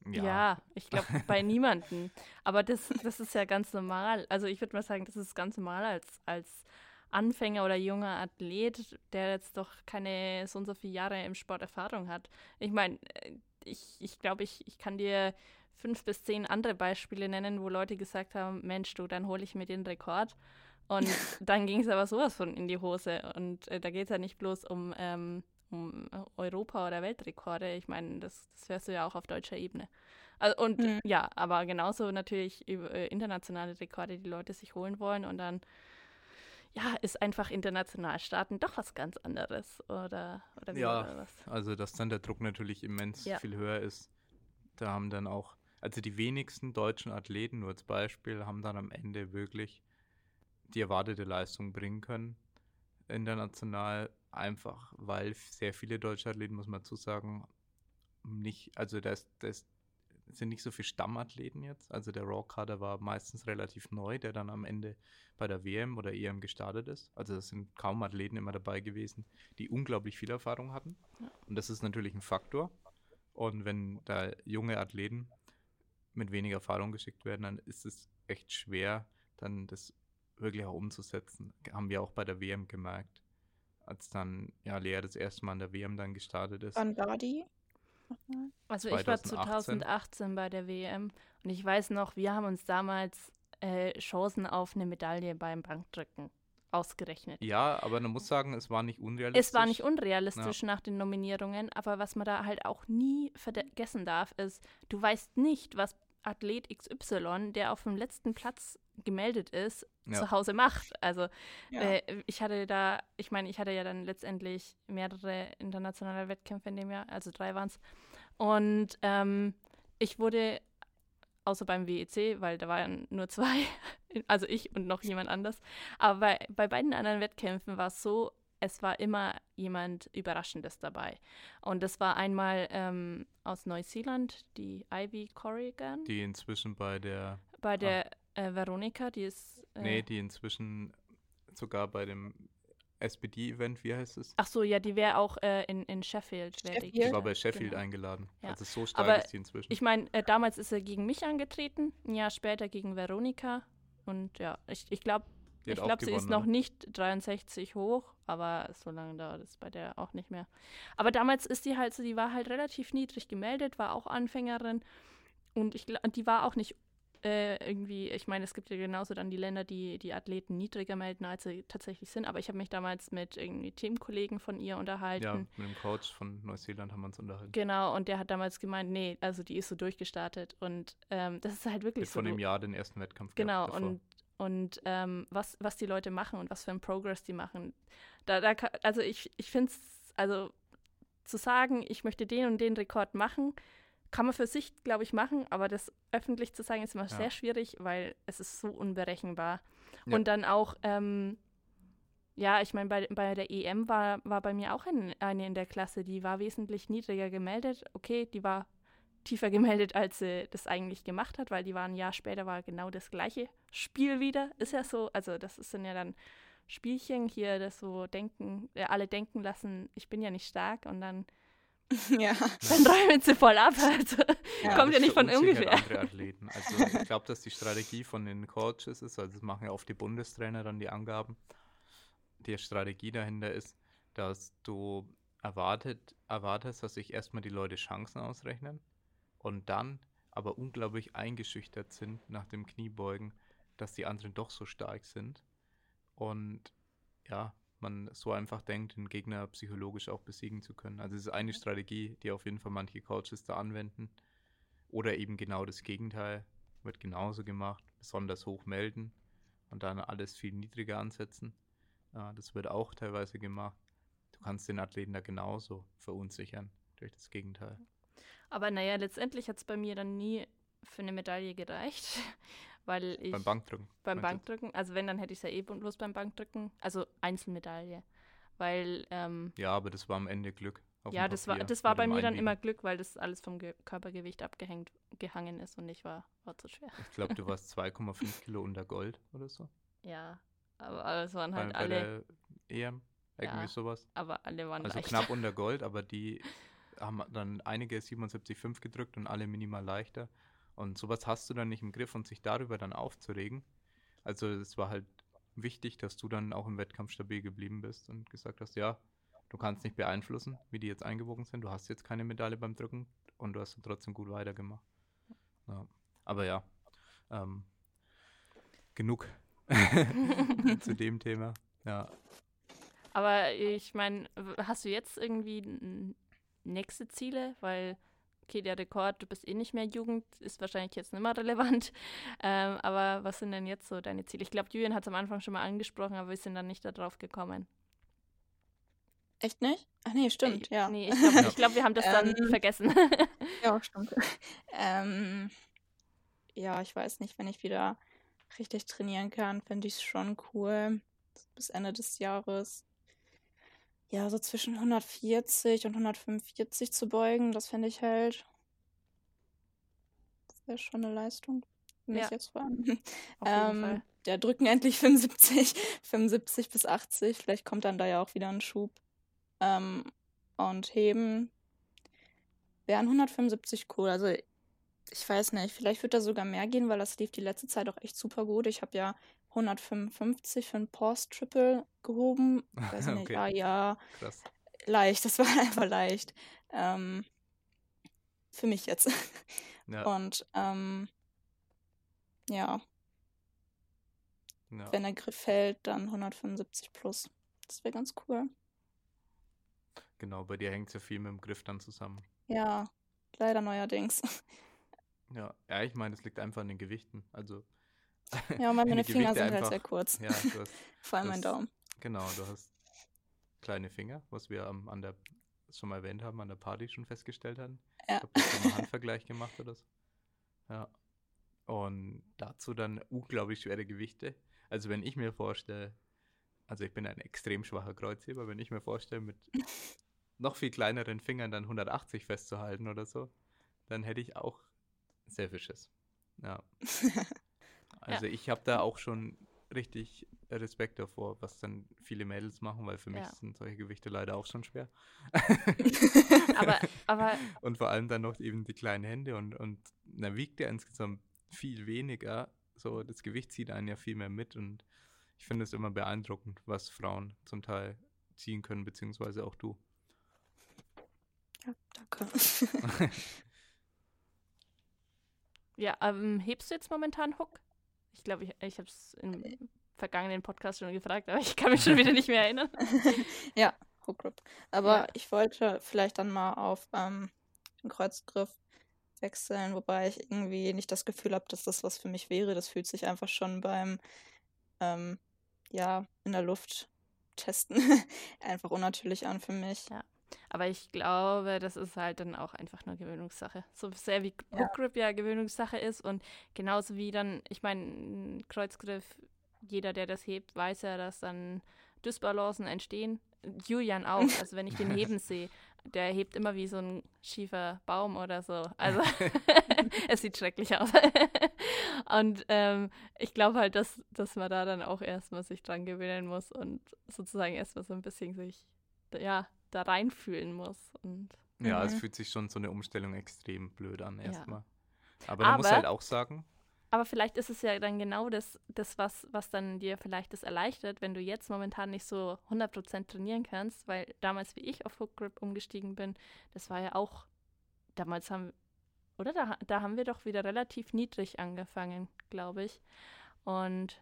Ja, ich glaube bei niemanden. Aber das, das ist ja ganz normal. Also ich würde mal sagen, das ist ganz normal als, als Anfänger oder junger Athlet, der jetzt doch keine so und so viele Jahre im Sport Erfahrung hat. Ich meine, äh, ich, ich glaube, ich, ich kann dir fünf bis zehn andere Beispiele nennen, wo Leute gesagt haben, Mensch, du, dann hole ich mir den Rekord. Und [LAUGHS] dann ging es aber sowas von in die Hose. Und äh, da geht es ja nicht bloß um, ähm, um Europa- oder Weltrekorde. Ich meine, das, das hörst du ja auch auf deutscher Ebene. Also, und Mhm. ja, aber genauso natürlich über, äh, internationale Rekorde, die Leute sich holen wollen. Und dann, ja, ist einfach international starten doch was ganz anderes. Oder, oder wie Ja. was? Also, dass dann der Druck natürlich immens Ja. viel höher ist. Da haben dann auch, also die wenigsten deutschen Athleten, nur als Beispiel, haben dann am Ende wirklich die erwartete Leistung bringen können. International einfach, weil sehr viele deutsche Athleten, muss man dazu sagen, nicht, also das, das sind nicht so viele Stammathleten jetzt. Also der Raw-Kader war meistens relativ neu, der dann am Ende bei der WM oder EM gestartet ist. Also es sind kaum Athleten immer dabei gewesen, die unglaublich viel Erfahrung hatten. Ja. Und das ist natürlich ein Faktor. Und wenn da junge Athleten mit wenig Erfahrung geschickt werden, dann ist es echt schwer, dann das wirklich auch umzusetzen. Haben wir auch bei der WM gemerkt. Als dann ja Lea das erste Mal an der WM dann gestartet ist. Wann war die? Nochmal? Also ich war 2018 bei der WM und ich weiß noch, wir haben uns damals äh, Chancen auf eine Medaille beim Bankdrücken ausgerechnet. Ja, aber man muss sagen, es war nicht unrealistisch. Es war nicht unrealistisch nach den Nominierungen, aber was man da halt auch nie vergessen darf, ist, du weißt nicht, was Athlet XY, der auf dem letzten Platz gemeldet ist, Ja. zu Hause macht. Also Ja. äh, ich hatte da, ich meine, ich hatte ja dann letztendlich mehrere internationale Wettkämpfe in dem Jahr, also drei waren es. Und ähm, ich wurde, außer beim WEC, weil da waren nur zwei, [LAUGHS] also ich und noch jemand anders, aber bei, bei beiden anderen Wettkämpfen war es so, es war immer jemand Überraschendes dabei. Und das war einmal ähm, aus Neuseeland, die Ivy Corrigan, Die inzwischen bei der, bei der äh, Veronika, die ist. Äh, nee, die inzwischen sogar bei dem SPD-Event, wie heißt es? Ach so, ja, die wäre auch äh, in, in Sheffield. Sheffield? Die war bei Sheffield genau. eingeladen. Ja. Also so stark Aber ist die inzwischen. Ich meine, äh, damals ist er gegen mich angetreten, ein Jahr später gegen Veronika. Und ja, ich, ich glaube, ich glaube, sie ist noch oder? nicht 63 hoch, aber so lange dauert es bei der auch nicht mehr. Aber damals ist die halt so, die war halt relativ niedrig gemeldet, war auch Anfängerin. Und ich die war auch nicht äh, irgendwie, ich meine, es gibt ja genauso dann die Länder, die die Athleten niedriger melden, als sie tatsächlich sind. Aber ich habe mich damals mit irgendwie Teamkollegen von ihr unterhalten. Ja, mit dem Coach von Neuseeland haben wir uns unterhalten. Genau, und der hat damals gemeint, nee, also die ist so durchgestartet. Und ähm, das ist halt wirklich hat so. von dem Jahr den ersten Wettkampf Genau, gehabt und, und ähm, was, was die Leute machen und was für einen Progress die machen. Da, da, also ich, ich finde es, also zu sagen, ich möchte den und den Rekord machen, kann man für sich, glaube ich, machen, aber das öffentlich zu sagen, ist immer Ja. sehr schwierig, weil es ist so unberechenbar. Ja. Und dann auch, ähm, ja, ich meine, bei, bei der EM war, war bei mir auch ein, eine in der Klasse, die war wesentlich niedriger gemeldet. Okay, die war tiefer gemeldet, als sie das eigentlich gemacht hat, weil die war ein Jahr später, war genau das gleiche Spiel wieder. Ist ja so, also das ist dann ja dann Spielchen hier, das so denken, äh, alle denken lassen, ich bin ja nicht stark und dann, [LAUGHS] ja. dann räumen sie voll ab. Also, Ja. kommt ja nicht von ungefähr. andere Athleten. Also ich glaube, dass die Strategie von den Coaches ist, also das machen ja oft die Bundestrainer dann die Angaben. Die Strategie dahinter ist, dass du erwartet, erwartest, dass sich erstmal die Leute Chancen ausrechnen und dann aber unglaublich eingeschüchtert sind nach dem Kniebeugen, dass die anderen doch so stark sind. Und ja, man so einfach denkt, den Gegner psychologisch auch besiegen zu können. Also es ist eine Strategie, die auf jeden Fall manche Coaches da anwenden. Oder eben genau das Gegenteil, wird genauso gemacht, besonders hoch melden und dann alles viel niedriger ansetzen. Ja, das wird auch teilweise gemacht. Du kannst den Athleten da genauso verunsichern durch das Gegenteil. Aber naja, letztendlich hat es bei mir dann nie für eine Medaille gereicht, weil ich Beim Bankdrücken. beim? Bankdrücken, also wenn, dann hätte ich es ja eh bloß beim Bankdrücken, also Einzelmedaille, weil ähm, Ja, aber das war am Ende Glück. ja, das war, das war bei mir dann immer Glück, weil das alles vom Ge Körpergewicht abgehängt gehangen ist und ich war, war zu schwer. Ich glaube, du warst [LAUGHS] 2,5 Kilo unter Gold oder so. Ja, aber, aber es waren Bei, halt bei alle, der EM, irgendwie Ja. sowas. aber alle waren Also leichter. knapp unter [LAUGHS] Gold, aber die haben dann einige 77,5 gedrückt und alle minimal leichter. Und sowas hast du dann nicht im Griff und sich darüber dann aufzuregen. Also es war halt wichtig, dass du dann auch im Wettkampf stabil geblieben bist und gesagt hast, ja, du kannst nicht beeinflussen, wie die jetzt eingewogen sind. Du hast jetzt keine Medaille beim Drücken und du hast trotzdem gut weitergemacht. Ja. Aber ja, ähm, genug [LAUGHS] zu dem Thema. Ja, Aber ich meine, hast du jetzt irgendwie nächste Ziele? Weil, okay, der Rekord, du bist eh nicht mehr Jugend, ist wahrscheinlich jetzt nicht mehr relevant. [LAUGHS] Ähm, aber was sind denn jetzt so deine Ziele? Ich glaube, Julian hat es am Anfang schon mal angesprochen, aber wir sind dann nicht darauf gekommen. Echt nicht? Ach nee, stimmt, Äh, ja. Nee, ich glaube, glaub, wir haben das dann [LAUGHS] Ähm, vergessen. [LAUGHS] Ja, stimmt. ähm, ja, ich weiß nicht, wenn ich wieder richtig trainieren kann, finde ich es schon cool. Bis Ende des Jahres. Ja, so zwischen 140 und 145 zu beugen, das finde ich halt. wäre schon eine Leistung. Mich Ja. jetzt vor allem. Auf jeden [LAUGHS] Ähm, Fall. der drücken endlich 75, 75 [LAUGHS] bis 80. Vielleicht kommt dann da ja auch wieder ein Schub. Ähm, und heben wären 175 cool. Also ich weiß nicht, vielleicht wird da sogar mehr gehen, weil das lief die letzte Zeit auch echt super gut. Ich habe ja 155 für ein Pause Triple gehoben. [LAUGHS] Weiß ich nicht, Okay. ja, ja, Krass. leicht. Das [LAUGHS] war einfach leicht. Ähm, für mich jetzt. Ja, Und ähm, ja, ja. wenn der Griff fällt, dann 175 plus. Das wäre ganz cool. Genau, bei dir hängt es ja viel mit dem Griff dann zusammen. Ja, leider neuerdings. [LAUGHS] Ja, ja, ich meine, es liegt einfach an den Gewichten. Also, Ja, und meine [LAUGHS] Finger sind halt einfach- sehr kurz. ja, hast, [LAUGHS] Vor allem mein Daumen. genau, du hast kleine Finger, was wir am, an der, schon mal erwähnt haben, an der Party schon festgestellt hatten. Ja. Ich habe mal einen [LAUGHS] Handvergleich gemacht oder so. Ja. Und dazu dann unglaublich schwere Gewichte. Also wenn ich mir vorstelle, also ich bin ein extrem schwacher Kreuzheber, wenn ich mir vorstelle, mit noch viel kleineren Fingern dann 180 festzuhalten oder so, dann hätte ich auch sehr viel Schiss. Ja. Also ich habe da auch schon richtig Respekt davor, was dann viele Mädels machen, weil für mich Ja. sind solche Gewichte leider auch schon schwer. [LAUGHS] Aber, aber [LAUGHS] Und vor allem dann noch eben die kleinen Hände und, und na, wiegt ja insgesamt viel weniger. So, das Gewicht zieht einen ja viel mehr mit und ich finde es immer beeindruckend, was Frauen zum Teil ziehen können, beziehungsweise auch du. Ja, danke. [LAUGHS] ja, ähm, hebst du jetzt momentan Hook? Ich glaube, ich, ich habe es im vergangenen Podcast schon gefragt, aber ich kann mich schon wieder nicht mehr erinnern. [LAUGHS] ja, Hook Grip. Aber Ja. ich wollte vielleicht dann mal auf ähm, den Kreuzgriff wechseln, wobei ich irgendwie nicht das Gefühl habe, dass das was für mich wäre. Das fühlt sich einfach schon beim, ähm, ja, in der Luft testen [LAUGHS] einfach unnatürlich an für mich. Ja. Aber ich glaube, das ist halt dann auch einfach nur Gewöhnungssache. So sehr wie. Hook Grip ja Gewöhnungssache ist und genauso wie dann, ich meine, ein Kreuzgriff, jeder, der das hebt, weiß ja, dass dann Dysbalancen entstehen. Julian auch, [LAUGHS] also wenn ich den heben sehe, der hebt immer wie so ein schiefer Baum oder so. Also [LAUGHS] [LAUGHS] es sieht schrecklich aus. und ähm, ich glaube halt, dass, dass man da dann auch erstmal sich dran gewöhnen muss und sozusagen erstmal so ein bisschen sich, ja, da reinfühlen muss. Und Ja, es Mhm. fühlt sich schon so eine Umstellung extrem blöd an Ja. erstmal. Aber man muss Aber- halt auch sagen, Aber vielleicht ist es ja dann genau das, das was, was dann dir vielleicht das erleichtert, wenn du jetzt momentan nicht so 100% trainieren kannst, weil damals, wie ich auf Hook Grip umgestiegen bin, das war ja auch, damals haben, oder da, da haben wir doch wieder relativ niedrig angefangen, glaube ich. Und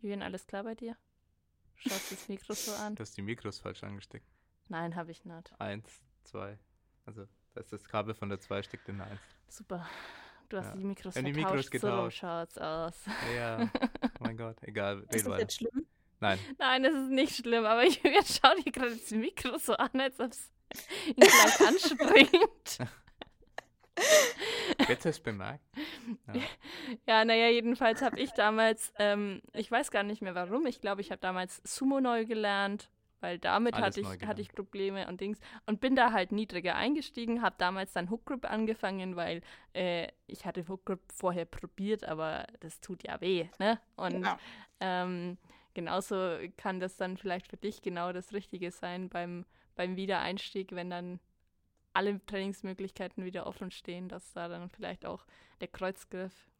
Julian, alles klar bei dir? Schaust das Mikro so an? du hast die Mikros falsch angesteckt. Nein, habe ich nicht. Eins, zwei. Also, da ist das Kabel von der 2 steckt in der 1. Super. Du hast Ja. die Mikros Ja, die Mikros so getauscht. schaut's aus. Ja, [LAUGHS] mein Gott, egal. Ist das weiter. jetzt schlimm? Nein, Nein, es ist nicht schlimm, aber Julian schaut dir gerade das Mikro so an, als ob es ihn gleich [LAUGHS] anspringt. jetzt hast du es bemerkt. Ja. Ja, naja, jedenfalls habe ich damals, ähm, ich weiß gar nicht mehr warum, ich glaube, ich habe damals Sumo neu gelernt, weil damit Alles hatte ich, hatte ich Probleme und Dings und bin da halt niedriger eingestiegen, habe damals dann Hook Grip angefangen, weil äh, ich hatte Hook Grip vorher probiert, aber das tut ja weh, ne? Und Ja. ähm, genauso kann das dann vielleicht für dich genau das Richtige sein beim, beim Wiedereinstieg, wenn dann alle Trainingsmöglichkeiten wieder offen stehen, dass da dann vielleicht auch der Kreuzgriff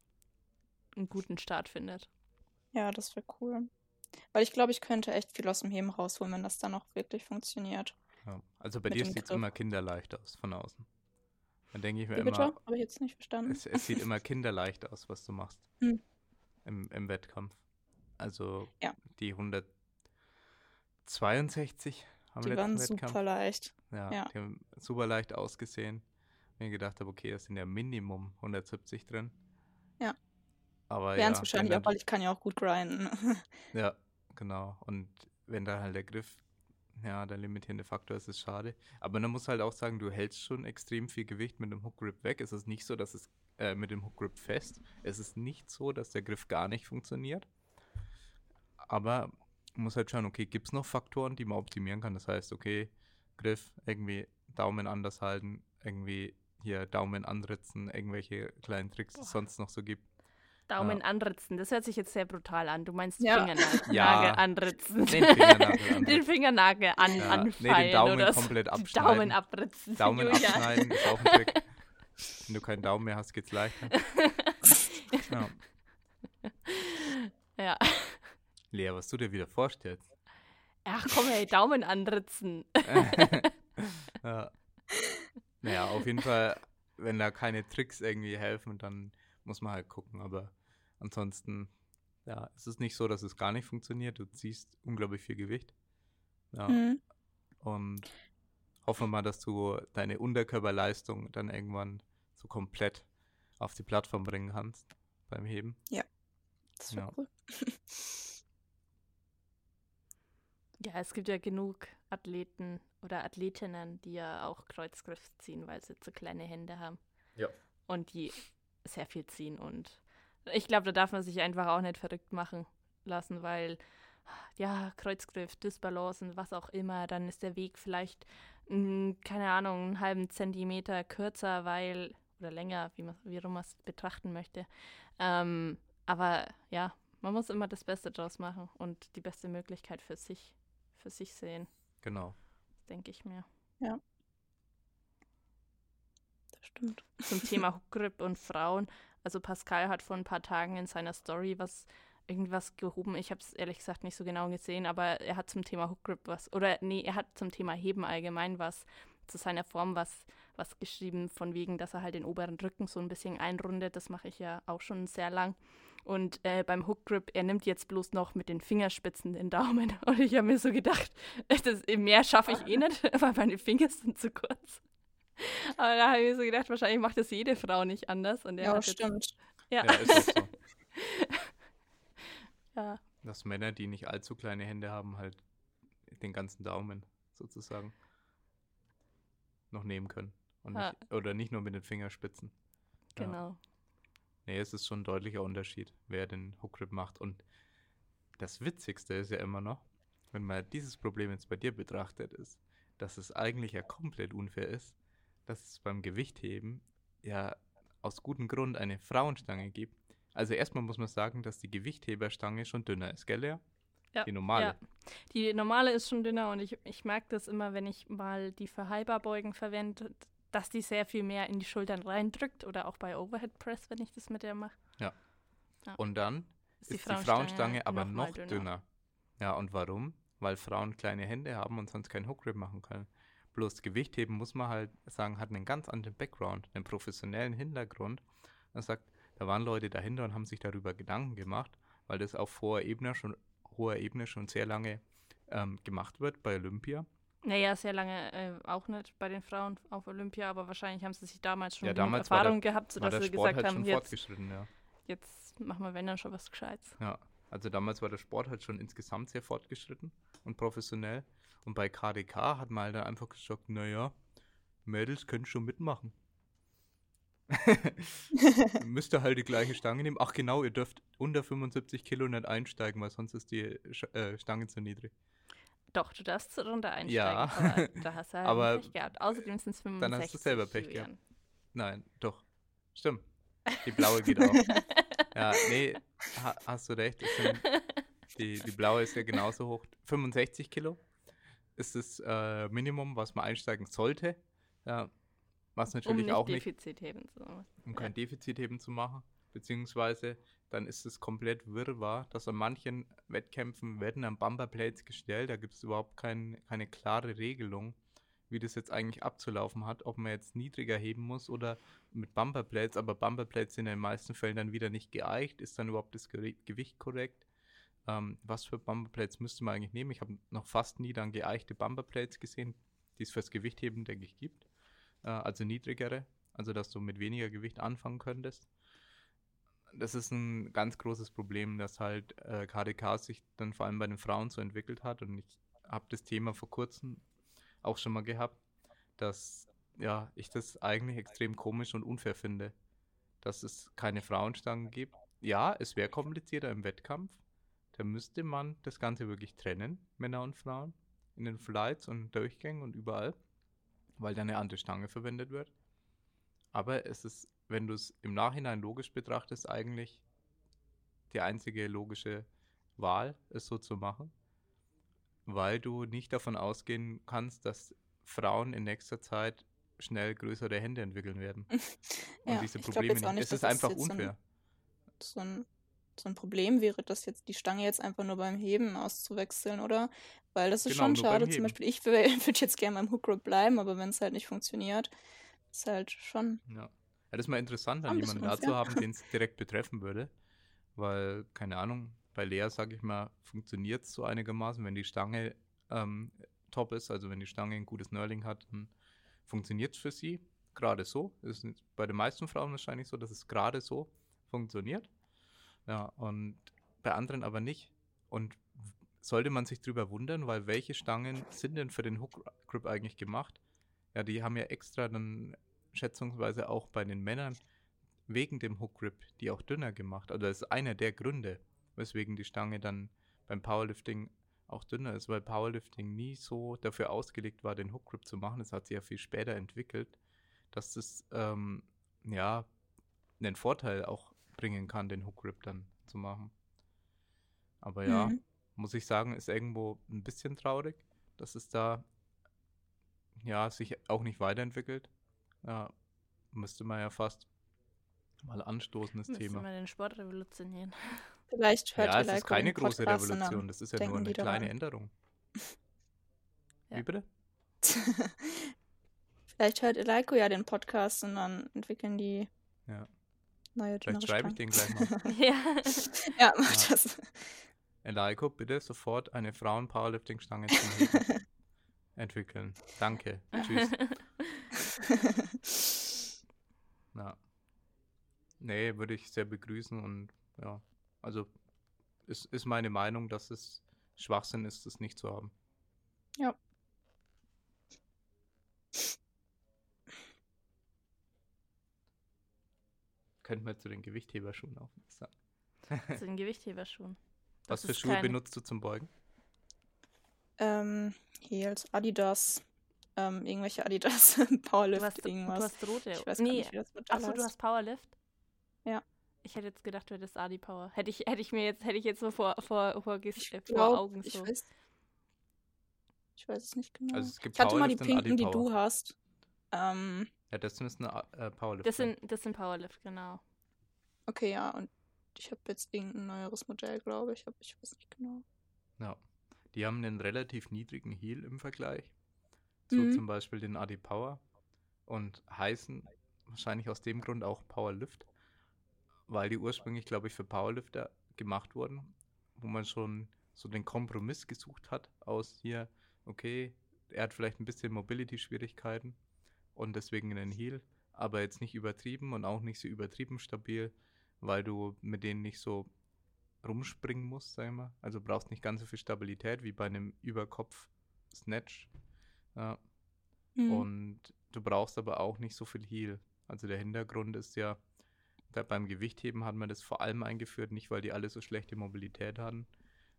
einen guten Start findet. Ja, das wäre cool. Weil ich glaube, ich könnte echt viel aus dem Heben rausholen, wenn das dann auch wirklich funktioniert. Ja. Also bei Mit dir sieht es immer kinderleicht aus von außen. Dann denke ich mir Wie bitte? immer, Habe ich jetzt nicht verstanden. es, es sieht immer [LAUGHS] kinderleicht aus, was du machst Hm. im, im Wettkampf. Also Ja. die 162 am Die letzten waren Wettkampf. super leicht. Ja, Ja. die haben super leicht ausgesehen. Mir gedacht habe, okay, das sind ja Minimum 170 drin. Ja. Aber Wären es ja, wahrscheinlich auch, weil ich kann ja auch gut grinden. Ja, [LAUGHS] genau. Und wenn dann halt der Griff, ja, der limitierende Faktor ist, ist schade. Aber man muss halt auch sagen, du hältst schon extrem viel Gewicht mit dem Hook Grip weg. Es ist nicht so, dass es äh, mit dem Hook Grip fest. Es ist nicht so, dass der Griff gar nicht funktioniert. Aber man muss halt schauen, okay, gibt es noch Faktoren, die man optimieren kann? Das heißt, okay, Griff irgendwie Daumen anders halten, irgendwie hier Daumen anritzen, irgendwelche kleinen Tricks es sonst noch so gibt. Daumen anritzen, das hört sich jetzt sehr brutal an. Du meinst Ja. Fingernagel Ja. anritzen. Den Fingernagel [LAUGHS] anritzen. Den Fingernagel an, Ja, nee, anfeilen den Daumen oder komplett abschneiden. Daumen abritzen. Daumen Julia. abschneiden ist auch ein Trick. [LAUGHS] Wenn du keinen Daumen mehr hast, geht's leichter. [LAUGHS] Ja. Ja. Lea, was du dir wieder vorstellst. Ach komm, ey, Daumen anritzen. ja. Naja, auf jeden Fall, wenn da keine Tricks irgendwie helfen, dann muss man halt gucken. Aber ansonsten, ja, es ist nicht so, dass es gar nicht funktioniert. Du ziehst unglaublich viel Gewicht. Ja. Mhm. Und hoffen wir mal, dass du deine Unterkörperleistung dann irgendwann so komplett auf die Plattform bringen kannst beim Heben. Das wäre Ja. cool. [LAUGHS] Ja, es gibt ja genug Athleten oder Athletinnen, die ja auch Kreuzgriff ziehen, weil sie zu kleine Hände haben. Ja. Und die sehr viel ziehen. Und ich glaube, da darf man sich einfach auch nicht verrückt machen lassen, weil ja, Kreuzgriff, Dysbalancen, was auch immer, dann ist der Weg vielleicht, mh, keine Ahnung, einen halben Zentimeter kürzer, weil, oder länger, wie man wie man es betrachten möchte. Ähm, aber ja, man muss immer das Beste draus machen und die beste Möglichkeit für sich, für sich sehen, Genau. denke ich mir. Das stimmt. Zum Thema [LAUGHS] Grip und Frauen. Also Pascal hat vor ein paar Tagen in seiner Story was irgendwas gehoben. Ich habe es ehrlich gesagt nicht so genau gesehen, aber er hat zum Thema Hook Grip was oder nee, er hat zum Thema Heben allgemein was zu seiner Form was was geschrieben von wegen, dass er halt den oberen Rücken so ein bisschen einrundet. Das mache ich ja auch schon sehr lang. Und äh, beim Hook Grip, er nimmt jetzt bloß noch mit den Fingerspitzen den Daumen. [LAUGHS] Und ich habe mir so gedacht, das, mehr schaffe ich eh nicht, [LAUGHS] weil meine Finger sind zu kurz. Aber da habe ich mir so gedacht, wahrscheinlich macht das jede Frau nicht anders. Und er Ja, hat jetzt, stimmt. Ja, Ja, ist so. [LAUGHS] ja. Dass Männer, die nicht allzu kleine Hände haben, halt den ganzen Daumen sozusagen noch nehmen können. Und Ja. nicht, oder nicht nur mit den Fingerspitzen. Ja. genau. Nee, es ist schon ein deutlicher Unterschied, wer den Hookgrip macht. Und das Witzigste ist ja immer noch, wenn man dieses Problem jetzt bei dir betrachtet, ist, dass es eigentlich ja komplett unfair ist, dass es beim Gewichtheben ja aus gutem Grund eine Frauenstange gibt. Also erstmal muss man sagen, dass die Gewichtheberstange schon dünner ist, gell, Lea? Ja, Die normale. Ja. Die normale ist schon dünner und ich, ich merke das immer, wenn ich mal die für Halberbeugen verwende, dass die sehr viel mehr in die Schultern reindrückt oder auch bei Overhead Press, wenn ich das mit der mache. Und dann Ist, ist die Frauenstange, aber noch mal dünner. Ja, und warum? Weil Frauen kleine Hände haben und sonst keinen Hookgrip machen können. Bloß Gewichtheben muss man halt sagen, hat einen ganz anderen Background, einen professionellen Hintergrund. Man sagt, da waren Leute dahinter und haben sich darüber Gedanken gemacht, weil das auf hoher Ebene schon, hoher Ebene schon sehr lange ähm, gemacht wird bei Olympia. Naja, sehr lange äh, auch nicht bei den Frauen auf Olympia, aber wahrscheinlich haben sie sich damals schon Ja, damals war der- Erfahrung gehabt, sodass sie gesagt halt haben, jetzt, fortgeschritten, ja. jetzt machen wir, wenn dann schon was Gescheites. Ja, also damals war der Sport halt schon insgesamt sehr fortgeschritten und professionell. Und bei KDK hat man halt dann einfach gesagt, naja, Mädels können schon mitmachen. [LAUGHS] Müsst ihr halt die gleiche Stange nehmen. Ach genau, ihr dürft unter 75 Kilo nicht einsteigen, weil sonst ist die Sch- äh, Stange zu niedrig. Doch, du darfst runter einsteigen, Ja. aber da hast du [LAUGHS] halt Aber Pech gehabt. Außerdem sind es 65. dann hast du selber Pech Julian. gehabt. Nein, doch. Stimmt. Die blaue geht auch. [LAUGHS] Ja, nee, ha hast du recht. Die, die blaue ist ja genauso hoch. 65 Kilo ist das äh, Minimum, was man einsteigen sollte. Ja, was Um natürlich nicht auch nicht, Defizit heben zu machen. um kein Defizitheben zu machen. Beziehungsweise dann ist es komplett wirrwarr, dass an manchen Wettkämpfen werden dann Bumperplates gestellt. Da gibt es überhaupt kein, keine klare Regelung, wie das jetzt eigentlich abzulaufen hat, ob man jetzt niedriger heben muss oder mit Bumperplates. Aber Bumperplates sind in den meisten Fällen dann wieder nicht geeicht. Ist dann überhaupt das Gewicht korrekt? Ähm, was für Bumperplates müsste man eigentlich nehmen? Ich habe noch fast nie dann geeichte Bumperplates gesehen, die es fürs Gewichtheben, denke ich, gibt. Äh, also niedrigere, also dass du mit weniger Gewicht anfangen könntest. Das ist ein ganz großes Problem, dass halt äh, KDK sich dann vor allem bei den Frauen so entwickelt hat. Und ich habe das Thema vor kurzem auch schon mal gehabt, dass ja, ich das eigentlich extrem komisch und unfair finde, dass es keine Frauenstangen gibt. Ja, es wäre komplizierter im Wettkampf. Da müsste man das Ganze wirklich trennen, Männer und Frauen, in den Flights und Durchgängen und überall, weil da eine andere Stange verwendet wird. Aber es ist, wenn du es im Nachhinein logisch betrachtest, eigentlich die einzige logische Wahl, es so zu machen, weil du nicht davon ausgehen kannst, dass Frauen in nächster Zeit schnell größere Hände entwickeln werden. [LAUGHS] Und Ja, diese Probleme nicht. nicht, Es ist einfach jetzt so ein- unfair. So ein, so ein Problem wäre, das jetzt die Stange jetzt einfach nur beim Heben auszuwechseln, oder? Weil das ist Genau, schon schade. Zum. Beispiel, ich [LAUGHS] würde jetzt gerne beim Hook Grip bleiben, aber wenn es halt nicht funktioniert, ist halt schon. Ja. ja, das ist mal interessant, dann jemanden da zu haben, [LAUGHS] den es direkt betreffen würde. Weil, keine Ahnung, bei Lea, sag ich mal, funktioniert es so einigermaßen, wenn die Stange ähm, top ist, also wenn die Stange ein gutes Knurling hat, dann funktioniert es für sie gerade so. Ist bei den meisten Frauen wahrscheinlich so, dass es gerade so funktioniert. Ja, und bei anderen aber nicht. Und sollte man sich drüber wundern, weil welche Stangen sind denn für den Hook Grip eigentlich gemacht? Ja, die haben ja extra dann schätzungsweise auch bei den Männern wegen dem Hook Grip die auch dünner gemacht. Also das ist einer der Gründe, weswegen die Stange dann beim Powerlifting auch dünner ist, weil Powerlifting nie so dafür ausgelegt war, den Hook Grip zu machen. Das hat sich ja viel später entwickelt, dass das ähm, ja einen Vorteil auch bringen kann, den Hook Grip dann zu machen. Aber ja, Mhm. muss ich sagen, ist irgendwo ein bisschen traurig, dass es da ja sich auch nicht weiterentwickelt. Ja, müsste man ja fast mal anstoßen, das Müsste Thema. man den Sport revolutionieren. [LAUGHS] Vielleicht hört Ja, es ist keine große Podcast Revolution, das ist ja nur eine kleine. Änderung. [LAUGHS] Ja. Wie bitte? [LAUGHS] Vielleicht hört Eleiko ja den Podcast und dann entwickeln die Ja. Neue Vielleicht schreibe ich den gleich mal. [LAUGHS] [LAUGHS] ja. [LAUGHS] Ja, mach Ja. das. Elaiko, bitte sofort eine Frauen-Powerlifting-Stange entwickeln. Danke. Tschüss. Ja. Nee, würde ich sehr begrüßen und ja, also ist, ist meine Meinung, dass es Schwachsinn ist, das nicht zu haben. Ja. Könnten wir zu den Gewichtheberschuhen auch sagen. Zu den Gewichtheberschuhen. [LAUGHS] Was Das für ist Schuhe kein- benutzt du zum Beugen? ähm, Heels, Adidas, ähm, irgendwelche Adidas, [LAUGHS] Du Powerlift, hast, du irgendwas. hast rote. Ich weiß gar nee, nicht, wie das Modell achso, du hast Powerlift? Ja. Ich hätte jetzt gedacht, du hättest Adi Power. Hätte ich, hätte ich mir jetzt, hätte ich jetzt so vor, vor, vor, Ich äh, vor Augen ich so. weiß, ich weiß es nicht genau. Also es gibt ich hatte mal die Powerlift pinken, die du hast. Ähm, Ja, das ist eine äh, Powerlift. Das sind, das sind Powerlift, genau. okay, ja, und ich habe jetzt irgendein neueres Modell, glaube ich, aber ich weiß nicht genau. Ja. Die haben einen relativ niedrigen Heel im Vergleich zu Mhm. zum Beispiel den AD Power und heißen wahrscheinlich aus dem Grund auch Powerlift, weil die ursprünglich, glaube ich, für Powerlifter gemacht wurden, wo man schon so den Kompromiss gesucht hat aus hier, okay, er hat vielleicht ein bisschen Mobility-Schwierigkeiten und deswegen einen Heel, aber jetzt nicht übertrieben und auch nicht so übertrieben stabil, weil du mit denen nicht so rumspringen musst, sag ich mal. Also brauchst nicht ganz so viel Stabilität wie bei einem Überkopf-Snatch. Ja. Mhm. Und du brauchst aber auch nicht so viel Heel. Also der Hintergrund ist ja, da beim Gewichtheben hat man das vor allem eingeführt, nicht weil die alle so schlechte Mobilität hatten,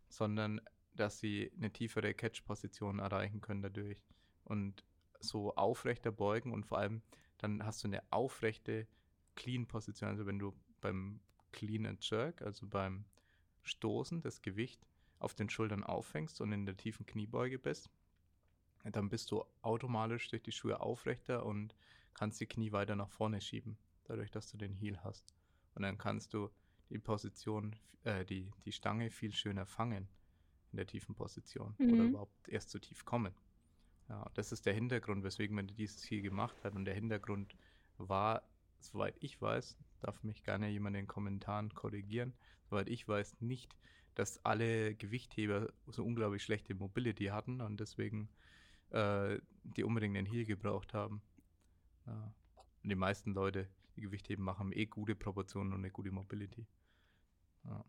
sondern dass sie eine tiefere Catch-Position erreichen können dadurch. Und so aufrechter beugen und vor allem dann hast du eine aufrechte Clean-Position. Also wenn du beim Clean and Jerk, also beim Stoßen das Gewicht auf den Schultern auffängst und in der tiefen Kniebeuge bist, dann bist du automatisch durch die Schuhe aufrechter und kannst die Knie weiter nach vorne schieben, dadurch, dass du den Heel hast. Und dann kannst du die Position, äh, die, die Stange viel schöner fangen in der tiefen Position oder Mhm. überhaupt erst zu tief kommen. Ja, das ist der Hintergrund, weswegen man dieses Heel gemacht hat. Und der Hintergrund war, soweit ich weiß, darf mich gerne jemand in den Kommentaren korrigieren, soweit ich weiß, nicht, dass alle Gewichtheber so unglaublich schlechte Mobility hatten und deswegen äh, die unbedingt den Heel gebraucht haben. Ja. Und die meisten Leute, die Gewichtheben machen, eh gute Proportionen und eine gute Mobility. Ja.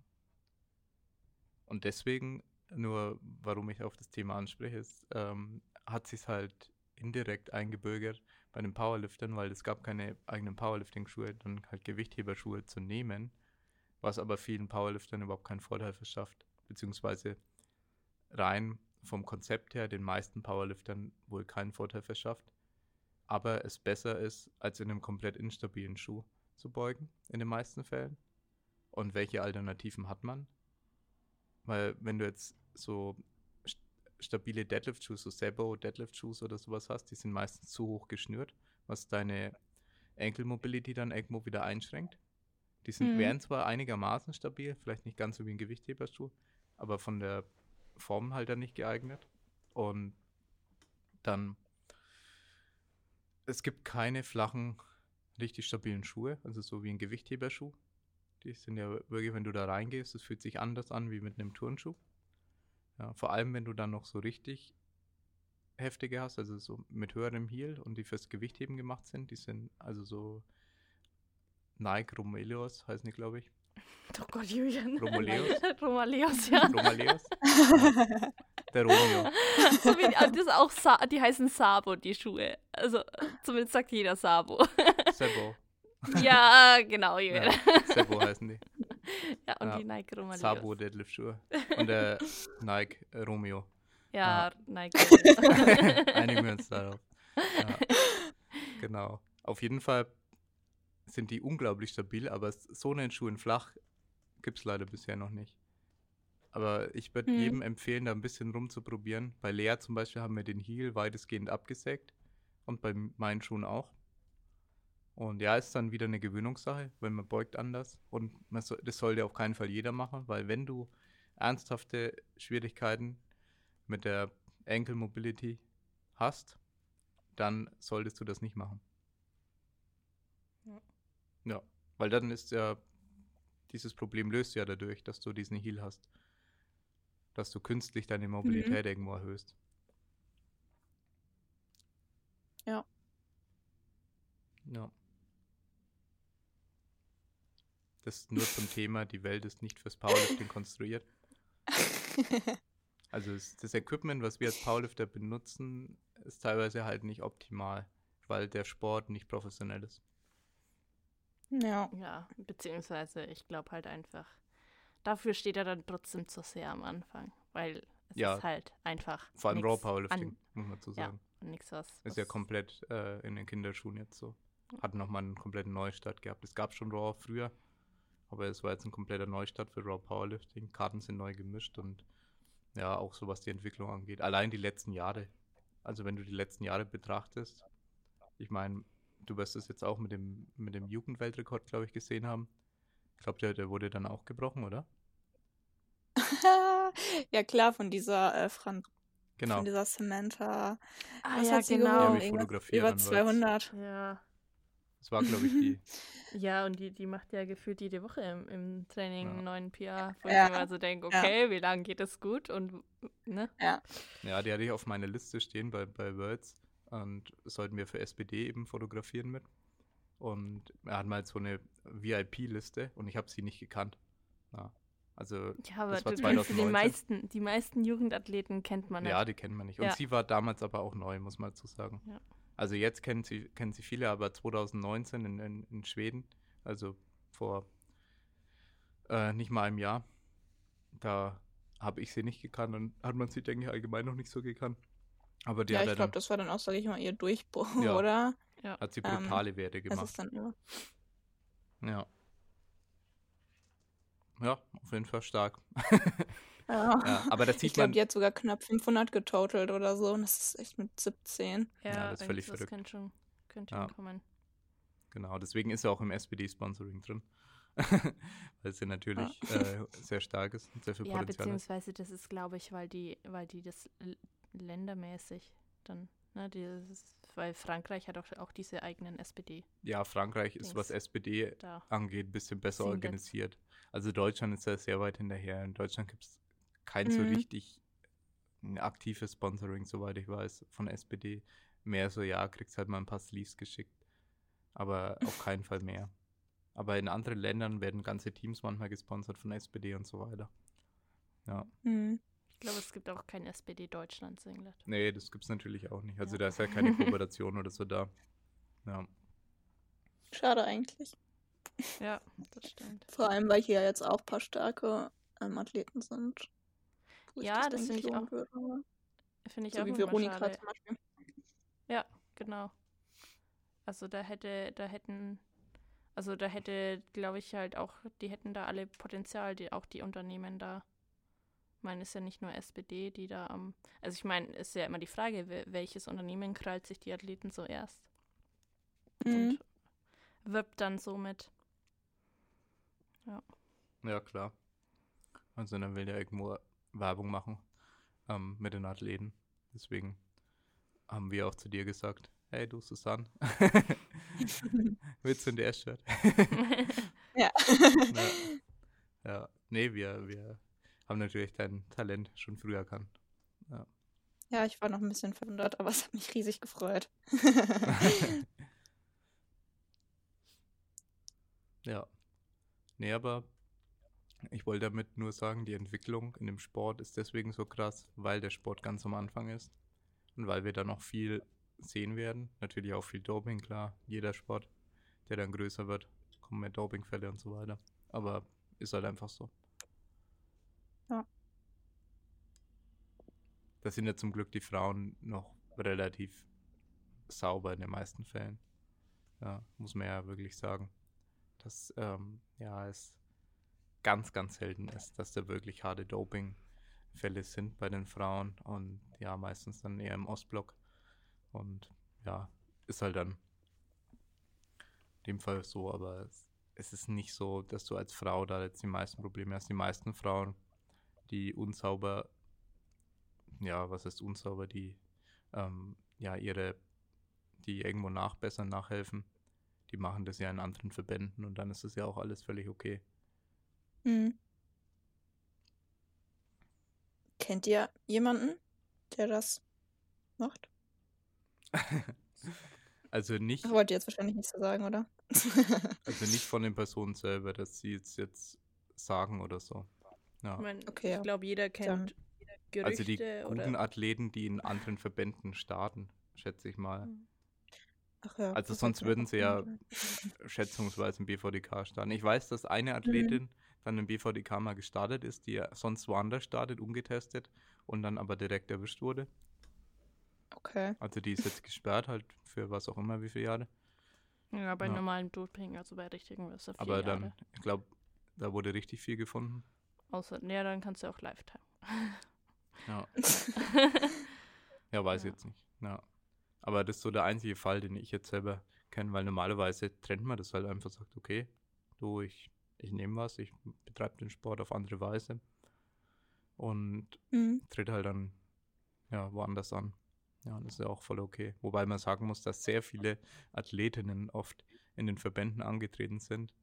Und deswegen, nur warum ich auf das Thema anspreche, ist, ähm, hat sich halt indirekt eingebürgert bei den Powerliftern, weil es gab keine eigenen Powerlifting-Schuhe, dann halt Gewichtheberschuhe zu nehmen, was aber vielen Powerliftern überhaupt keinen Vorteil verschafft, beziehungsweise rein vom Konzept her den meisten Powerliftern wohl keinen Vorteil verschafft, aber es besser ist, als in einem komplett instabilen Schuh zu beugen, in den meisten Fällen. Und welche Alternativen hat man? Weil wenn du jetzt so st stabile Deadlift-Shoes, so Sebo Deadlift-Shoes oder sowas hast, die sind meistens zu hoch geschnürt, was deine Ankle Mobility dann irgendwo wieder einschränkt. Die sind, Mhm. wären zwar einigermaßen stabil, vielleicht nicht ganz so wie ein Gewichtheberschuh, aber von der Form halt dann nicht geeignet. Und dann, es gibt keine flachen, richtig stabilen Schuhe, also so wie ein Gewichtheberschuh. Die sind ja wirklich, wenn du da reingehst, es fühlt sich anders an wie mit einem Turnschuh. Ja, vor allem, wenn du dann noch so richtig heftige hast, also so mit höherem Heel und die fürs Gewichtheben gemacht sind. Die sind also so Nike Romeleos heißen die, glaube ich. [LAUGHS] Oh Gott, Julian. Romoleos? Romaleos, ja. Romaleos? [LAUGHS] Der Romeo. so wie, ah, das ist auch Sa die heißen Sabo, die Schuhe. Also zumindest sagt jeder Sabo. Sebo. ja, genau, Julian. Ja, Sebo heißen die. [LAUGHS] und Ja. die Nike Romaleos. Sabo Deadlift Schuhe. Und der [LAUGHS] Nike Romeo. Ja, Nike. [LAUGHS] Einigen wir uns darauf. Ja. Genau. Auf jeden Fall sind die unglaublich stabil, aber so einen Schuh in flach gibt es leider bisher noch nicht. Aber ich würde Hm. jedem empfehlen, da ein bisschen rumzuprobieren. Bei Lea zum Beispiel haben wir den Heel weitestgehend abgesägt und bei meinen Schuhen auch. Und ja, ist dann wieder eine Gewöhnungssache, weil man beugt anders. Und soll, das sollte auf keinen Fall jeder machen, weil wenn du ernsthafte Schwierigkeiten mit der Ankle Mobility hast, dann solltest du das nicht machen. Ja. Ja, weil dann ist ja dieses Problem löst ja dadurch, dass du diesen Heel hast. Dass du künstlich deine Mobilität irgendwo erhöhst. Ja. Ja. Das nur zum Thema, die Welt ist nicht fürs Powerlifting konstruiert. [LAUGHS] Also das Equipment, was wir als Powerlifter benutzen, ist teilweise halt nicht optimal, weil der Sport nicht professionell ist. ja. Ja, beziehungsweise ich glaube halt einfach, dafür steht er dann trotzdem zu sehr am Anfang, weil es Ja. ist halt einfach Vor allem Raw Powerlifting, an- muss man zu Ja, sagen. Nix was. Ist ja was- komplett äh, in den Kinderschuhen jetzt so. Hat nochmal einen kompletten Neustart gehabt. Es gab schon Raw früher, aber es war jetzt ein kompletter Neustart für Raw Powerlifting. Karten sind neu gemischt und ja, auch so was die Entwicklung angeht. Allein die letzten Jahre. Also wenn du die letzten Jahre betrachtest, ich meine, du wirst es jetzt auch mit dem, mit dem Jugendweltrekord, glaube ich, gesehen haben. Ich glaube, der, der wurde dann auch gebrochen, oder? [LAUGHS] ja, klar, von dieser äh, Fran Genau. von dieser Samantha. Ah, Was ja, hat sie genau. Ja, Über dann, weil's- 200. Ja. Das war, glaube ich, die. [LAUGHS] Ja, und die, die macht ja gefühlt jede Woche im, im Training Ja. einen neuen PR, wo Ja. ich mir also denke, Ja. okay, wie lange geht das gut? Und ne? Ja, die hatte ich auf meiner Liste stehen bei, bei Words und sollten wir für SPD eben fotografieren mit. Und er hat mal so eine VIP-Liste und ich habe sie nicht gekannt. Ja, also, Ja, aber Das war du, kennst die 2019. meisten, die meisten Jugendathleten kennt man ja, nicht. die kennt man nicht. Und Ja. sie war damals aber auch neu, muss man dazu sagen. Ja. Also jetzt kennen sie, kennen sie viele, aber 2019 in, in, in Schweden, also vor äh, nicht mal einem Jahr, da habe ich sie nicht gekannt und hat man sie, denke ich, allgemein noch nicht so gekannt. Aber die Ja, ich glaube, das war dann auch, sage ich mal, ihr Durchbruch, Ja. oder? hat sie ähm, brutale Werte Das gemacht. ist dann über. Ja. Ja, auf jeden Fall stark. [LAUGHS] Ja. Ja, aber das Ich sieht glaube, man. die hat sogar knapp 500 getotelt oder so. Und das ist echt mit 17. Ja, das ist völlig irgendwas verrückt. Könnte schon, könnte Ja. hinkommen. Genau, deswegen ist er auch im SPD-Sponsoring drin. [LAUGHS] Weil es ja natürlich äh, sehr stark ist und sehr viel Ja, Potenzial hat. beziehungsweise das ist, glaube ich, weil die, weil die das ländermäßig dann, ne, dieses, weil Frankreich hat auch, auch diese eigenen SPD Ja, Frankreich ist, was. SPD da. angeht, ein bisschen besser Singlet. organisiert. Also Deutschland ist da sehr weit hinterher. In Deutschland gibt es kein so Mhm. richtig ein aktives Sponsoring, soweit ich weiß, von SPD. Mehr so, ja, kriegst halt mal ein paar Sleeves geschickt. Aber auf [LAUGHS] keinen Fall mehr. Aber in anderen Ländern werden ganze Teams manchmal gesponsert von SPD und so weiter. Ja. Hm. Ich glaube, es gibt auch kein SPD Deutschland Singlet. Nee, das gibt's natürlich auch nicht. Also Ja. da ist ja keine [LAUGHS] Kooperation oder so da. Ja. Schade eigentlich. Ja, [LAUGHS] das stimmt. Vor allem, weil hier jetzt auch ein paar starke ähm, Athleten sind. Wo Ja, das finde ich auch Finde ich So auch wie Veronika schade. zum Beispiel. Ja, genau. Also da hätte, da hätten, also da hätte, glaube ich, halt auch, die hätten da alle Potenzial, die auch die Unternehmen da. Ich meine, es ist ja nicht nur SPD, die da am. also ich meine, ist ja immer die Frage, welches Unternehmen krallt sich die Athleten zuerst mhm. und wirbt dann somit. Ja. Ja, klar. Also dann will ja irgendwo Werbung machen ähm, mit den Athleten. Deswegen haben wir auch zu dir gesagt, hey du Susanne, [LAUGHS] willst du ein DS-Shirt? [LAUGHS] ja. ja. Ja, nee, wir, wir haben natürlich dein Talent schon früh erkannt. Ja. ja, ich war noch ein bisschen verwundert, aber es hat mich riesig gefreut. [LAUGHS] ja. Nee, aber ich wollte damit nur sagen, die Entwicklung in dem Sport ist deswegen so krass, weil der Sport ganz am Anfang ist und weil wir da noch viel sehen werden. Natürlich auch viel Doping, klar. Jeder Sport, der dann größer wird, kommen mehr Dopingfälle und so weiter. Aber ist halt einfach so. Ja. Da sind ja zum Glück die Frauen noch relativ sauber in den meisten Fällen. Ja, muss man ja wirklich sagen. Das, ähm, ja, es ganz, ganz selten ist, dass da wirklich harte Dopingfälle sind bei den Frauen und ja, meistens dann eher im Ostblock. Und ja, ist halt dann in dem Fall so, aber es, es ist nicht so, dass du als Frau da jetzt die meisten Probleme hast. Die meisten Frauen, die unsauber, ja, was heißt unsauber, die ähm, ja ihre, die irgendwo nachbessern, nachhelfen, die machen das ja in anderen Verbänden und dann ist das ja auch alles völlig okay. Mhm. Kennt ihr jemanden, der das macht? [LAUGHS] also nicht. Das wollt ihr jetzt wahrscheinlich nicht so sagen, oder? [LAUGHS] also nicht von den Personen selber, dass sie jetzt, jetzt sagen oder so. Ja. Ich, mein, okay, ich glaube, jeder kennt Gerüchte Also die guten oder? Athleten, die in anderen Verbänden starten, schätze ich mal. Ach ja, also sonst würden sie ja schätzungsweise im BVDK starten. Ich weiß, dass eine. Athletin mhm dann im BVDK mal gestartet ist, die sonst woanders startet, ungetestet und dann aber direkt erwischt wurde. Okay. Also die ist jetzt gesperrt halt für was auch immer, wie viele Jahre. Ja, bei ja. normalen Doping, also bei richtigen ist er Aber dann, Jahre. ich glaube, da wurde richtig viel gefunden. Außer, ja, dann kannst du auch Lifetime. Ja. [LAUGHS] ja, weiß ja. jetzt nicht. Ja. Aber das ist so der einzige Fall, den ich jetzt selber kenne, weil normalerweise trennt man das halt einfach, sagt, okay, du, ich ich nehme was, ich betreibe den Sport auf andere Weise und mhm. tritt halt dann ja, woanders an. Ja, das ist ja auch voll okay. Wobei man sagen muss, dass sehr viele Athletinnen oft in den Verbänden angetreten sind,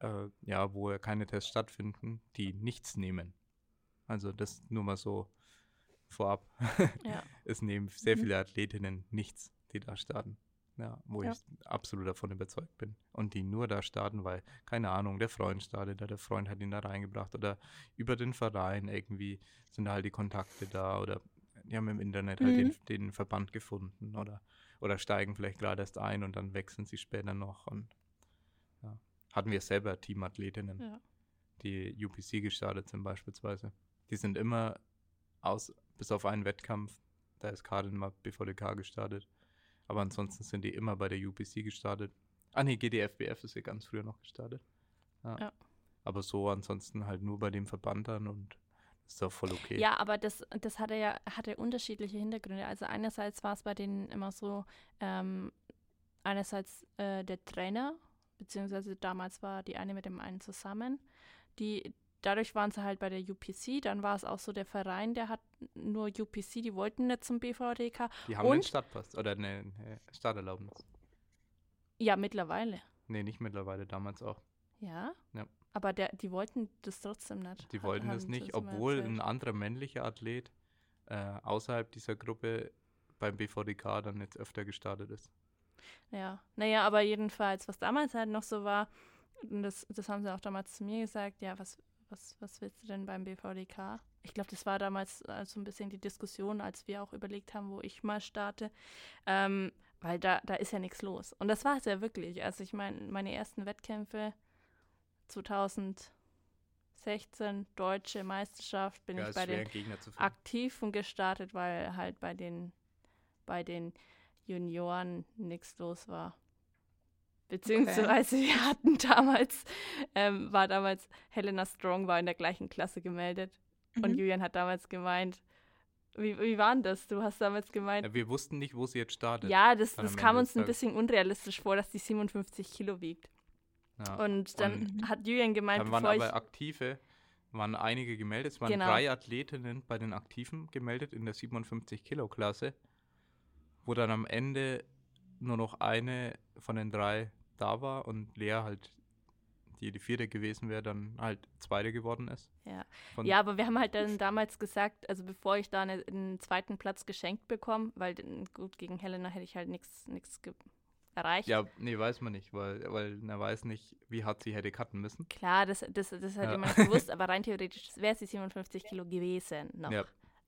äh, ja, wo ja keine Tests stattfinden, die nichts nehmen. Also das nur mal so vorab. Ja. [LAUGHS] es nehmen sehr mhm. viele Athletinnen nichts, die da starten. Ja, wo ja. ich absolut davon überzeugt bin. Und die nur da starten, weil, keine Ahnung, der Freund startet da, der Freund hat ihn da reingebracht oder über den Verein irgendwie sind da halt die Kontakte da oder die haben im Internet halt mhm. den, den, Verband gefunden oder, oder steigen vielleicht gerade erst ein und dann wechseln sie später noch. Und ja. hatten wir selber Teamathletinnen, ja. die UPC gestartet sind beispielsweise. Die sind immer aus, bis auf einen Wettkampf, da ist Karin mal BVDK gestartet aber ansonsten sind die immer bei der UPC gestartet. Ah nee, GDFBF ist ja ganz früher noch gestartet. Ja. ja. Aber so ansonsten halt nur bei dem Verband dann und ist doch voll okay. Ja, aber das, das hatte ja hatte unterschiedliche Hintergründe. Also einerseits war es bei denen immer so, ähm, einerseits äh, der Trainer, beziehungsweise damals war die eine mit dem einen zusammen, die dadurch waren sie halt bei der UPC. Dann war es auch so der Verein, der hat nur UPC, die wollten nicht zum BVDK. Die haben und, einen Stadtpass oder eine, eine Starterlaubnis. Ja, mittlerweile. Nee, nicht mittlerweile, damals auch. Ja? Ja. Aber der, die wollten das trotzdem nicht. Die wollten das nicht, obwohl ein anderer männlicher Athlet äh, außerhalb dieser Gruppe beim BVDK dann jetzt öfter gestartet ist. Ja, naja, aber jedenfalls, was damals halt noch so war, und das, das haben sie auch damals zu mir gesagt, ja, was, was, was willst du denn beim BVDK? Ich glaube, das war damals äh, so also ein bisschen die Diskussion, als wir auch überlegt haben, wo ich mal starte. Ähm, weil da, da ist ja nichts los. Und das war es ja wirklich. Also ich meine, meine ersten Wettkämpfe 2016, deutsche Meisterschaft, bin ja, ich bei den Aktiven gestartet, weil halt bei den, bei den Junioren nichts los war. Beziehungsweise [LAUGHS] wir hatten damals, ähm, war damals, Helena Strong war in der gleichen Klasse gemeldet. Und Mhm. Julian hat damals gemeint, wie, wie war denn das? Du hast damals gemeint, Ja, wir wussten nicht, wo sie jetzt startet. ja, das, das am kam Ende uns ein bisschen unrealistisch vor, dass die 57 Kilo wiegt. Ja. Und dann Und- hat Julian gemeint, Dann waren bevor ich. aber Aktive, waren einige gemeldet. Es waren Genau. drei Athletinnen bei den Aktiven gemeldet in der 57-Kilo-Klasse, wo dann am Ende nur noch eine von den drei da war und Lea halt, die die vierte gewesen wäre, dann halt zweite geworden ist. Ja. Von, Ja, aber wir haben halt dann damals gesagt, also bevor ich da eine, einen zweiten Platz geschenkt bekomme, weil gut, gegen Helena hätte ich halt nichts erreicht. ja, nee, weiß man nicht, weil, weil er weiß nicht, wie hart sie hätte cutten müssen. Klar, das, das, das hat Ja. jemand gewusst, [LAUGHS] aber rein theoretisch wäre sie 57 Kilo gewesen noch. Ja.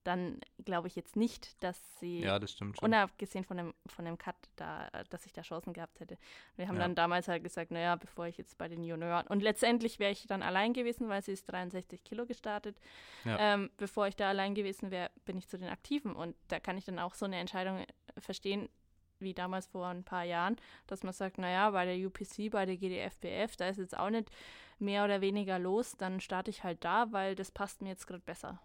Dann glaube ich jetzt nicht, dass sie, Ja, das stimmt schon. unabgesehen von dem, von dem Cut, da, dass ich da Chancen gehabt hätte. Wir haben Ja. dann damals halt gesagt, naja, bevor ich jetzt bei den Junioren, und letztendlich wäre ich dann allein gewesen, weil sie ist 63 Kilo gestartet. Ja. Ähm, bevor ich da allein gewesen wäre, bin ich zu den Aktiven. Und da kann ich dann auch so eine Entscheidung äh, verstehen, wie damals vor ein paar Jahren, dass man sagt, naja, bei der UPC, bei der GDFBF, da ist jetzt auch nicht mehr oder weniger los, dann starte ich halt da, weil das passt mir jetzt gerade besser,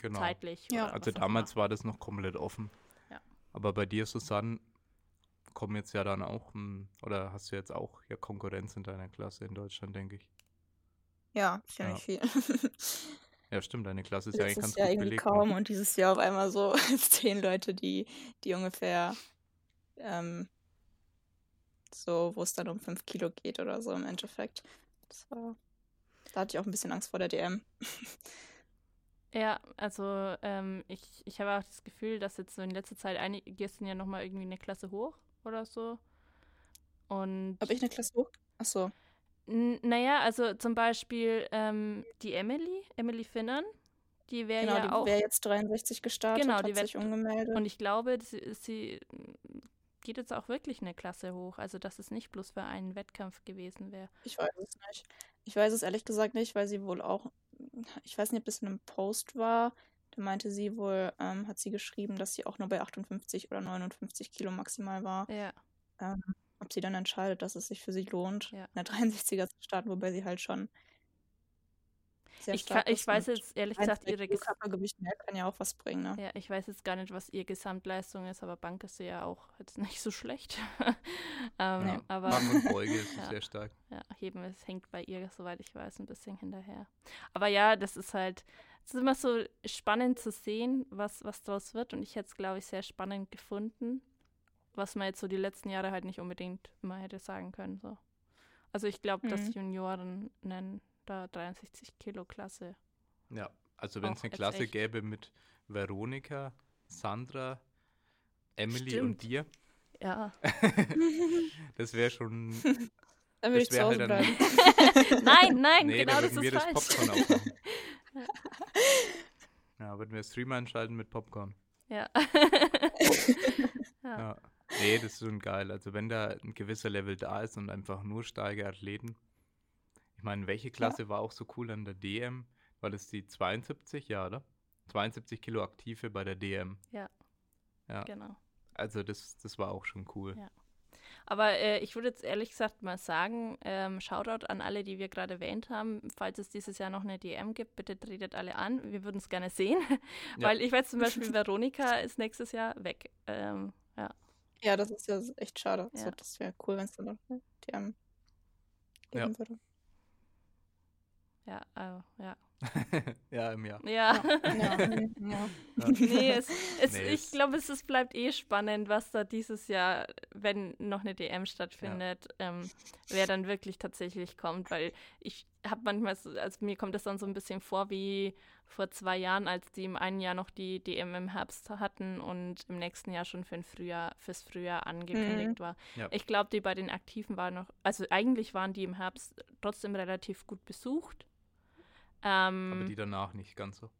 genau. zeitlich. Ja. oder Also damals war das noch komplett offen. Ja. Aber bei dir, Susanne, kommen jetzt ja dann auch, hm, oder hast du jetzt auch ja Konkurrenz in deiner Klasse in Deutschland, denke ich. Ja, ziemlich viel. Ja, stimmt, deine Klasse ist ja eigentlich Letztes ganz Jahr gut irgendwie belegt. kaum ne? und dieses Jahr auf einmal so [LAUGHS] zehn Leute, die, die ungefähr ähm, so, wo es dann um fünf Kilo geht oder so im Endeffekt. Das war, da hatte ich auch ein bisschen Angst vor der DM. [LAUGHS] Ja, also ähm, ich, ich habe auch das Gefühl, dass jetzt so in letzter Zeit einige sind ja nochmal irgendwie eine Klasse hoch oder so. Und Ob ich eine Klasse hoch? Achso. N- Naja, also zum Beispiel ähm, die Emily, Emily Finnern, die wäre Genau, ja die auch. wäre jetzt 63 gestartet, Genau, hat die wär- sich umgemeldet. Und ich glaube, sie, sie geht jetzt auch wirklich eine Klasse hoch. Also, dass es nicht bloß für einen Wettkampf gewesen wäre. Ich weiß es nicht. Ich weiß es ehrlich gesagt nicht, weil sie wohl auch, ich weiß nicht, ob es in einem Post war, da meinte sie wohl, ähm, hat sie geschrieben, dass sie auch nur bei 58 oder 59 Kilo maximal war. Ja, Ähm, ob sie dann entscheidet, dass es sich für sie lohnt, Ja. eine 63er zu starten, wobei sie halt schon sehr ich, stark kann, ich weiß jetzt ehrlich gesagt ihre Körpergewicht mehr kann ja auch was bringen, ne? ja, ich weiß jetzt gar nicht, was ihr Gesamtleistung ist, aber Bank ist sie ja auch jetzt nicht so schlecht. [LAUGHS] ähm, Ja. Aber Bank und Beuge ist [LAUGHS] Ja. sehr stark. Ja, heben, es hängt bei ihr, soweit ich weiß, ein bisschen hinterher. Aber ja, das ist halt, es ist immer so spannend zu sehen, was, was draus wird. Und ich hätte es, glaube ich, sehr spannend gefunden, was man jetzt so die letzten Jahre halt nicht unbedingt immer hätte sagen können. So. Also ich glaube, dass Mhm. Junioren nennen da 63 Kilo Klasse. Ja, also wenn es eine Klasse echt. gäbe mit Veronika, Sandra, Emily Stimmt. und dir, Ja. [LAUGHS] das wäre schon. [LAUGHS] Dann würde Das ich zu Hause halt dann- bleiben. [LAUGHS] nein, nein, nee, genau da das ist das falsch. Popcorn aufmachen. ja, würden wir Streamer einschalten mit Popcorn. ja. ja. Ja. Nee, das ist schon geil. Also wenn da ein gewisser Level da ist und einfach nur starke Athleten. Ich meine, welche Klasse war auch so cool an der DM? War das die 72? Ja, oder? 72 Kilo Aktive bei der DM. Ja. genau. Also das, das war auch schon cool. Ja. Aber äh, ich würde jetzt ehrlich gesagt mal sagen, ähm, Shoutout an alle, die wir gerade erwähnt haben. Falls es dieses Jahr noch eine DM gibt, bitte tretet alle an. Wir würden es gerne sehen. Ja. Weil ich weiß zum Beispiel, [LAUGHS] Veronika ist nächstes Jahr weg. Ähm, ja. Ja, das ist ja echt schade. Ja. So, das wäre cool, wenn es dann noch eine DM Ja. geben würde. Ja, äh, ja. [LAUGHS] ja, im Jahr. Ja. Ja, mhm, [LAUGHS] ja. nee, es, es, Nee, ich glaube, es, es bleibt eh spannend, was da dieses Jahr, wenn noch eine DM stattfindet, ähm, wer dann wirklich tatsächlich kommt, weil ich habe manchmal, so, also mir kommt das dann so ein bisschen vor wie vor zwei Jahren, als die im einen Jahr noch die DM im Herbst hatten und im nächsten Jahr schon für ein Frühjahr, fürs Frühjahr angekündigt war. Ja. Ich glaube, die bei den Aktiven waren noch, also eigentlich waren die im Herbst trotzdem relativ gut besucht. Ähm, Aber die danach nicht ganz so.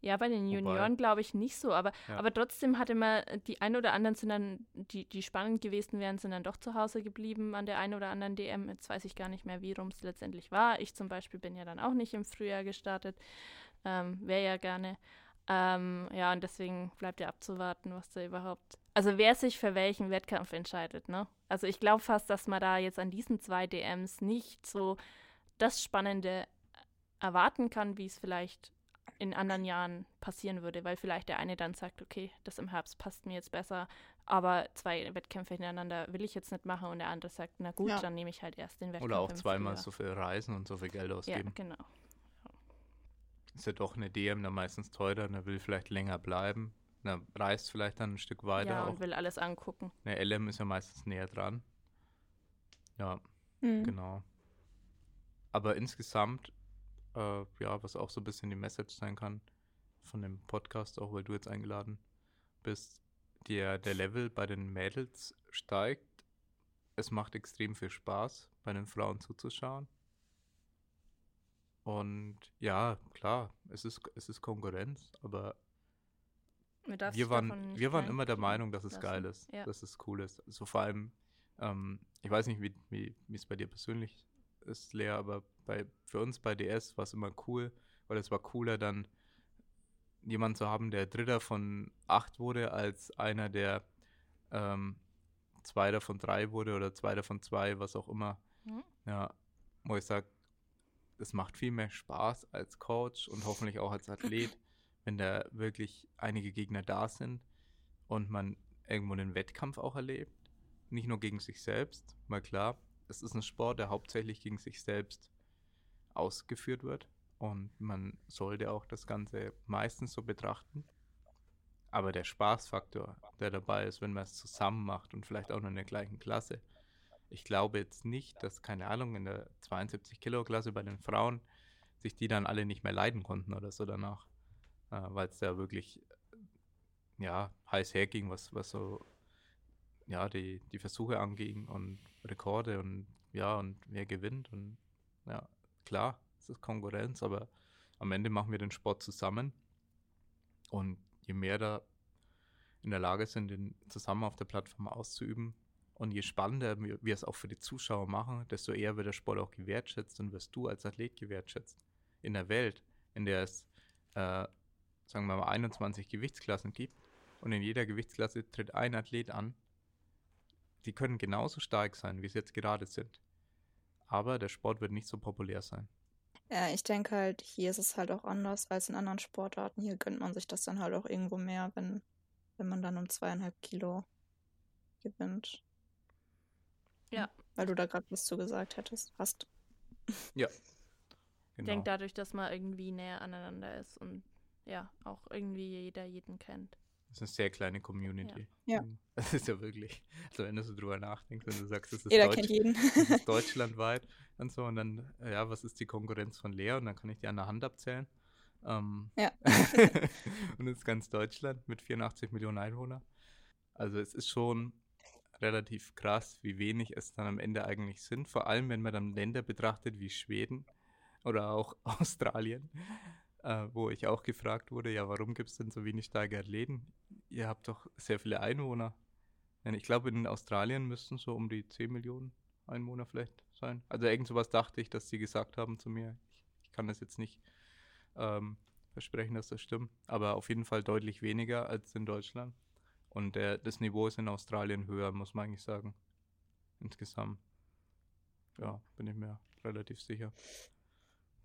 ja, bei den Junioren glaube ich nicht so, aber, Ja. aber trotzdem hatte man, die ein oder anderen sind dann, die, die spannend gewesen wären, sind dann doch zu Hause geblieben an der einen oder anderen DM. Jetzt weiß ich gar nicht mehr, wie rum es letztendlich war. Ich zum Beispiel bin ja dann auch nicht im Frühjahr gestartet. Ähm, Wäre ja gerne. Ähm, ja, und deswegen bleibt ja abzuwarten, was da überhaupt also wer sich für welchen Wettkampf entscheidet, ne? Also ich glaube fast, dass man da jetzt an diesen zwei DMs nicht so das Spannende erwarten kann, wie es vielleicht in anderen Jahren passieren würde, weil vielleicht der eine dann sagt, okay, das im Herbst passt mir jetzt besser, aber zwei Wettkämpfe hintereinander will ich jetzt nicht machen und der andere sagt, na gut, Ja. dann nehme ich halt erst den Wettkampf. Oder auch im zweimal so viel reisen und so viel Geld Ja, ausgeben. genau. Ist ja doch eine DM dann meistens teurer, und er will vielleicht länger bleiben. Na, reist vielleicht dann ein Stück weiter. ja, auch und will alles angucken. eine LM ist ja meistens näher dran. Ja, Mhm. genau. Aber insgesamt, äh, ja, was auch so ein bisschen die Message sein kann von dem Podcast, auch weil du jetzt eingeladen bist, der, der Level bei den Mädels steigt. Es macht extrem viel Spaß, bei den Frauen zuzuschauen. Und ja, klar, es ist, es ist Konkurrenz, aber wir waren, wir waren immer der Meinung, dass es lassen. geil ist, Ja. dass es cool ist. So vor allem, ähm, ich weiß nicht, wie es bei dir persönlich ist, Lea, aber bei, für uns bei DS war es immer cool, weil es war cooler, dann jemanden zu haben, der Dritter von acht wurde, als einer, der ähm, Zweiter von drei wurde oder Zweiter von zwei, was auch immer. Mhm. Ja, wo ich sage, es macht viel mehr Spaß als Coach und hoffentlich auch als Athlet, [LAUGHS] wenn da wirklich einige Gegner da sind und man irgendwo einen Wettkampf auch erlebt. Nicht nur gegen sich selbst, mal klar, es ist ein Sport, der hauptsächlich gegen sich selbst ausgeführt wird und man sollte auch das Ganze meistens so betrachten. Aber der Spaßfaktor, der dabei ist, wenn man es zusammen macht und vielleicht auch noch in der gleichen Klasse, ich glaube jetzt nicht, dass, keine Ahnung, in der 72-Kilo-Klasse bei den Frauen sich die dann alle nicht mehr leiden konnten oder so danach. Äh, Weil es da wirklich, ja, heiß herging, was, was so, ja, die, die Versuche anging und Rekorde und, ja, und wer gewinnt und, ja, klar, es ist Konkurrenz, aber am Ende machen wir den Sport zusammen und je mehr da in der Lage sind, den zusammen auf der Plattform auszuüben, und je spannender wir, wir es auch für die Zuschauer machen, desto eher wird der Sport auch gewertschätzt und wirst du als Athlet gewertschätzt. In der Welt, in der es, äh, sagen wir mal, 21 Gewichtsklassen gibt und in jeder Gewichtsklasse tritt ein Athlet an, die können genauso stark sein, wie sie jetzt gerade sind. Aber der Sport wird nicht so populär sein. Ja, ich denke halt, hier ist es halt auch anders als in anderen Sportarten. Hier gönnt man sich das dann halt auch irgendwo mehr, wenn, wenn man dann um zweieinhalb Kilo gewinnt. Ja. Weil du da gerade was zu gesagt hättest, hast. Ja. [LAUGHS] Ich denke dadurch, dass man irgendwie näher aneinander ist und ja, auch irgendwie jeder jeden kennt. Das ist eine sehr kleine Community. Ja. [LAUGHS] Das ist ja wirklich, also wenn du so drüber nachdenkst, wenn du sagst, das ist, Jeder Deutsch, kennt jeden. das ist [LAUGHS] deutschlandweit und so, und dann, ja, was ist die Konkurrenz von Lea? Und dann kann ich die an der Hand abzählen. Ähm, Ja. [LAUGHS] und das ist ganz Deutschland mit 84 Millionen Einwohnern. Also es ist schon relativ krass, wie wenig es dann am Ende eigentlich sind. Vor allem, wenn man dann Länder betrachtet wie Schweden oder auch Australien, äh, wo ich auch gefragt wurde, ja, warum gibt es denn so wenig Athleten? Ihr habt doch sehr viele Einwohner. Ich glaube, in Australien müssten so um die 10 Millionen Einwohner vielleicht sein. Also irgend sowas dachte ich, dass sie gesagt haben zu mir. Ich, ich kann das jetzt nicht ähm, versprechen, dass das stimmt. Aber auf jeden Fall deutlich weniger als in Deutschland. Und der, das Niveau ist in Australien höher, muss man eigentlich sagen. Insgesamt. Ja, bin ich mir relativ sicher.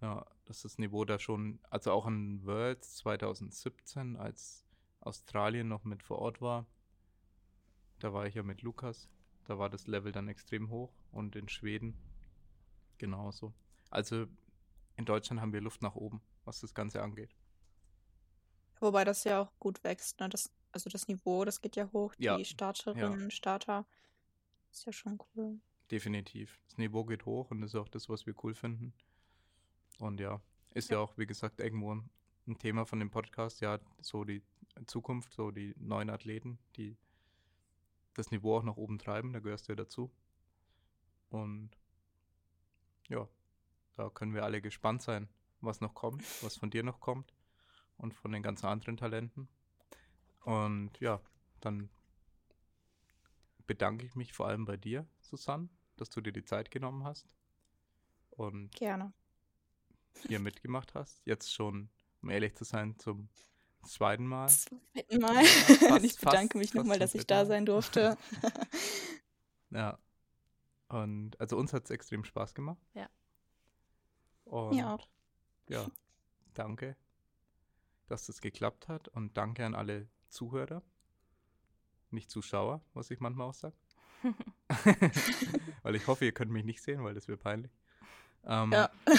Ja, dass das Niveau da schon, also auch an Worlds 2017, als Australien noch mit vor Ort war, da war ich ja mit Lukas, da war das Level dann extrem hoch und in Schweden genauso. Also in Deutschland haben wir Luft nach oben, was das Ganze angeht. Wobei das ja auch gut wächst, ne? Das, also das Niveau, das geht ja hoch. Ja, Die Starterinnen, Starter. Ist ja schon cool. Definitiv. Das Niveau geht hoch und das ist auch das, was wir cool finden. Und ja, ist ja, auch, wie gesagt, irgendwo ein, ein Thema von dem Podcast, ja, so die Zukunft, so die neuen Athleten, die das Niveau auch nach oben treiben, da gehörst du ja dazu. Und ja, da können wir alle gespannt sein, was noch kommt, was von dir noch kommt und von den ganzen anderen Talenten. Und ja, dann bedanke ich mich vor allem bei dir, Susanne, dass du dir die Zeit genommen hast und Gerne. Hier mitgemacht hast. Jetzt schon, um ehrlich zu sein, zum zweiten Mal. Zweiten Mal. Ja, [LAUGHS] Und ich fast- bedanke mich fast nochmal, dass ich da sein durfte. [LAUGHS] [LAUGHS] Ja. Und also uns hat es extrem Spaß gemacht. Ja. Und Ja. ja, danke, dass das geklappt hat und danke an alle Zuhörer, nicht Zuschauer, was ich manchmal auch sage. weil ich hoffe, ihr könnt mich nicht sehen, weil das wäre peinlich. Ähm, Ja. [LAUGHS]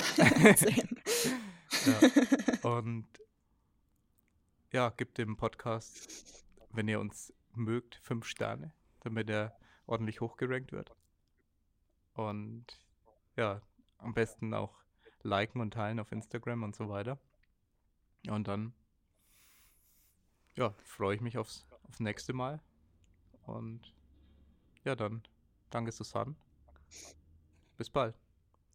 Ja. Und ja, gebt dem Podcast, wenn ihr uns mögt, fünf Sterne, damit er ordentlich hochgerankt wird. Und ja, am besten auch liken und teilen auf Instagram und so weiter. Und dann ja, freue ich mich aufs, aufs nächste Mal. Und ja, dann danke Susanne. Bis bald.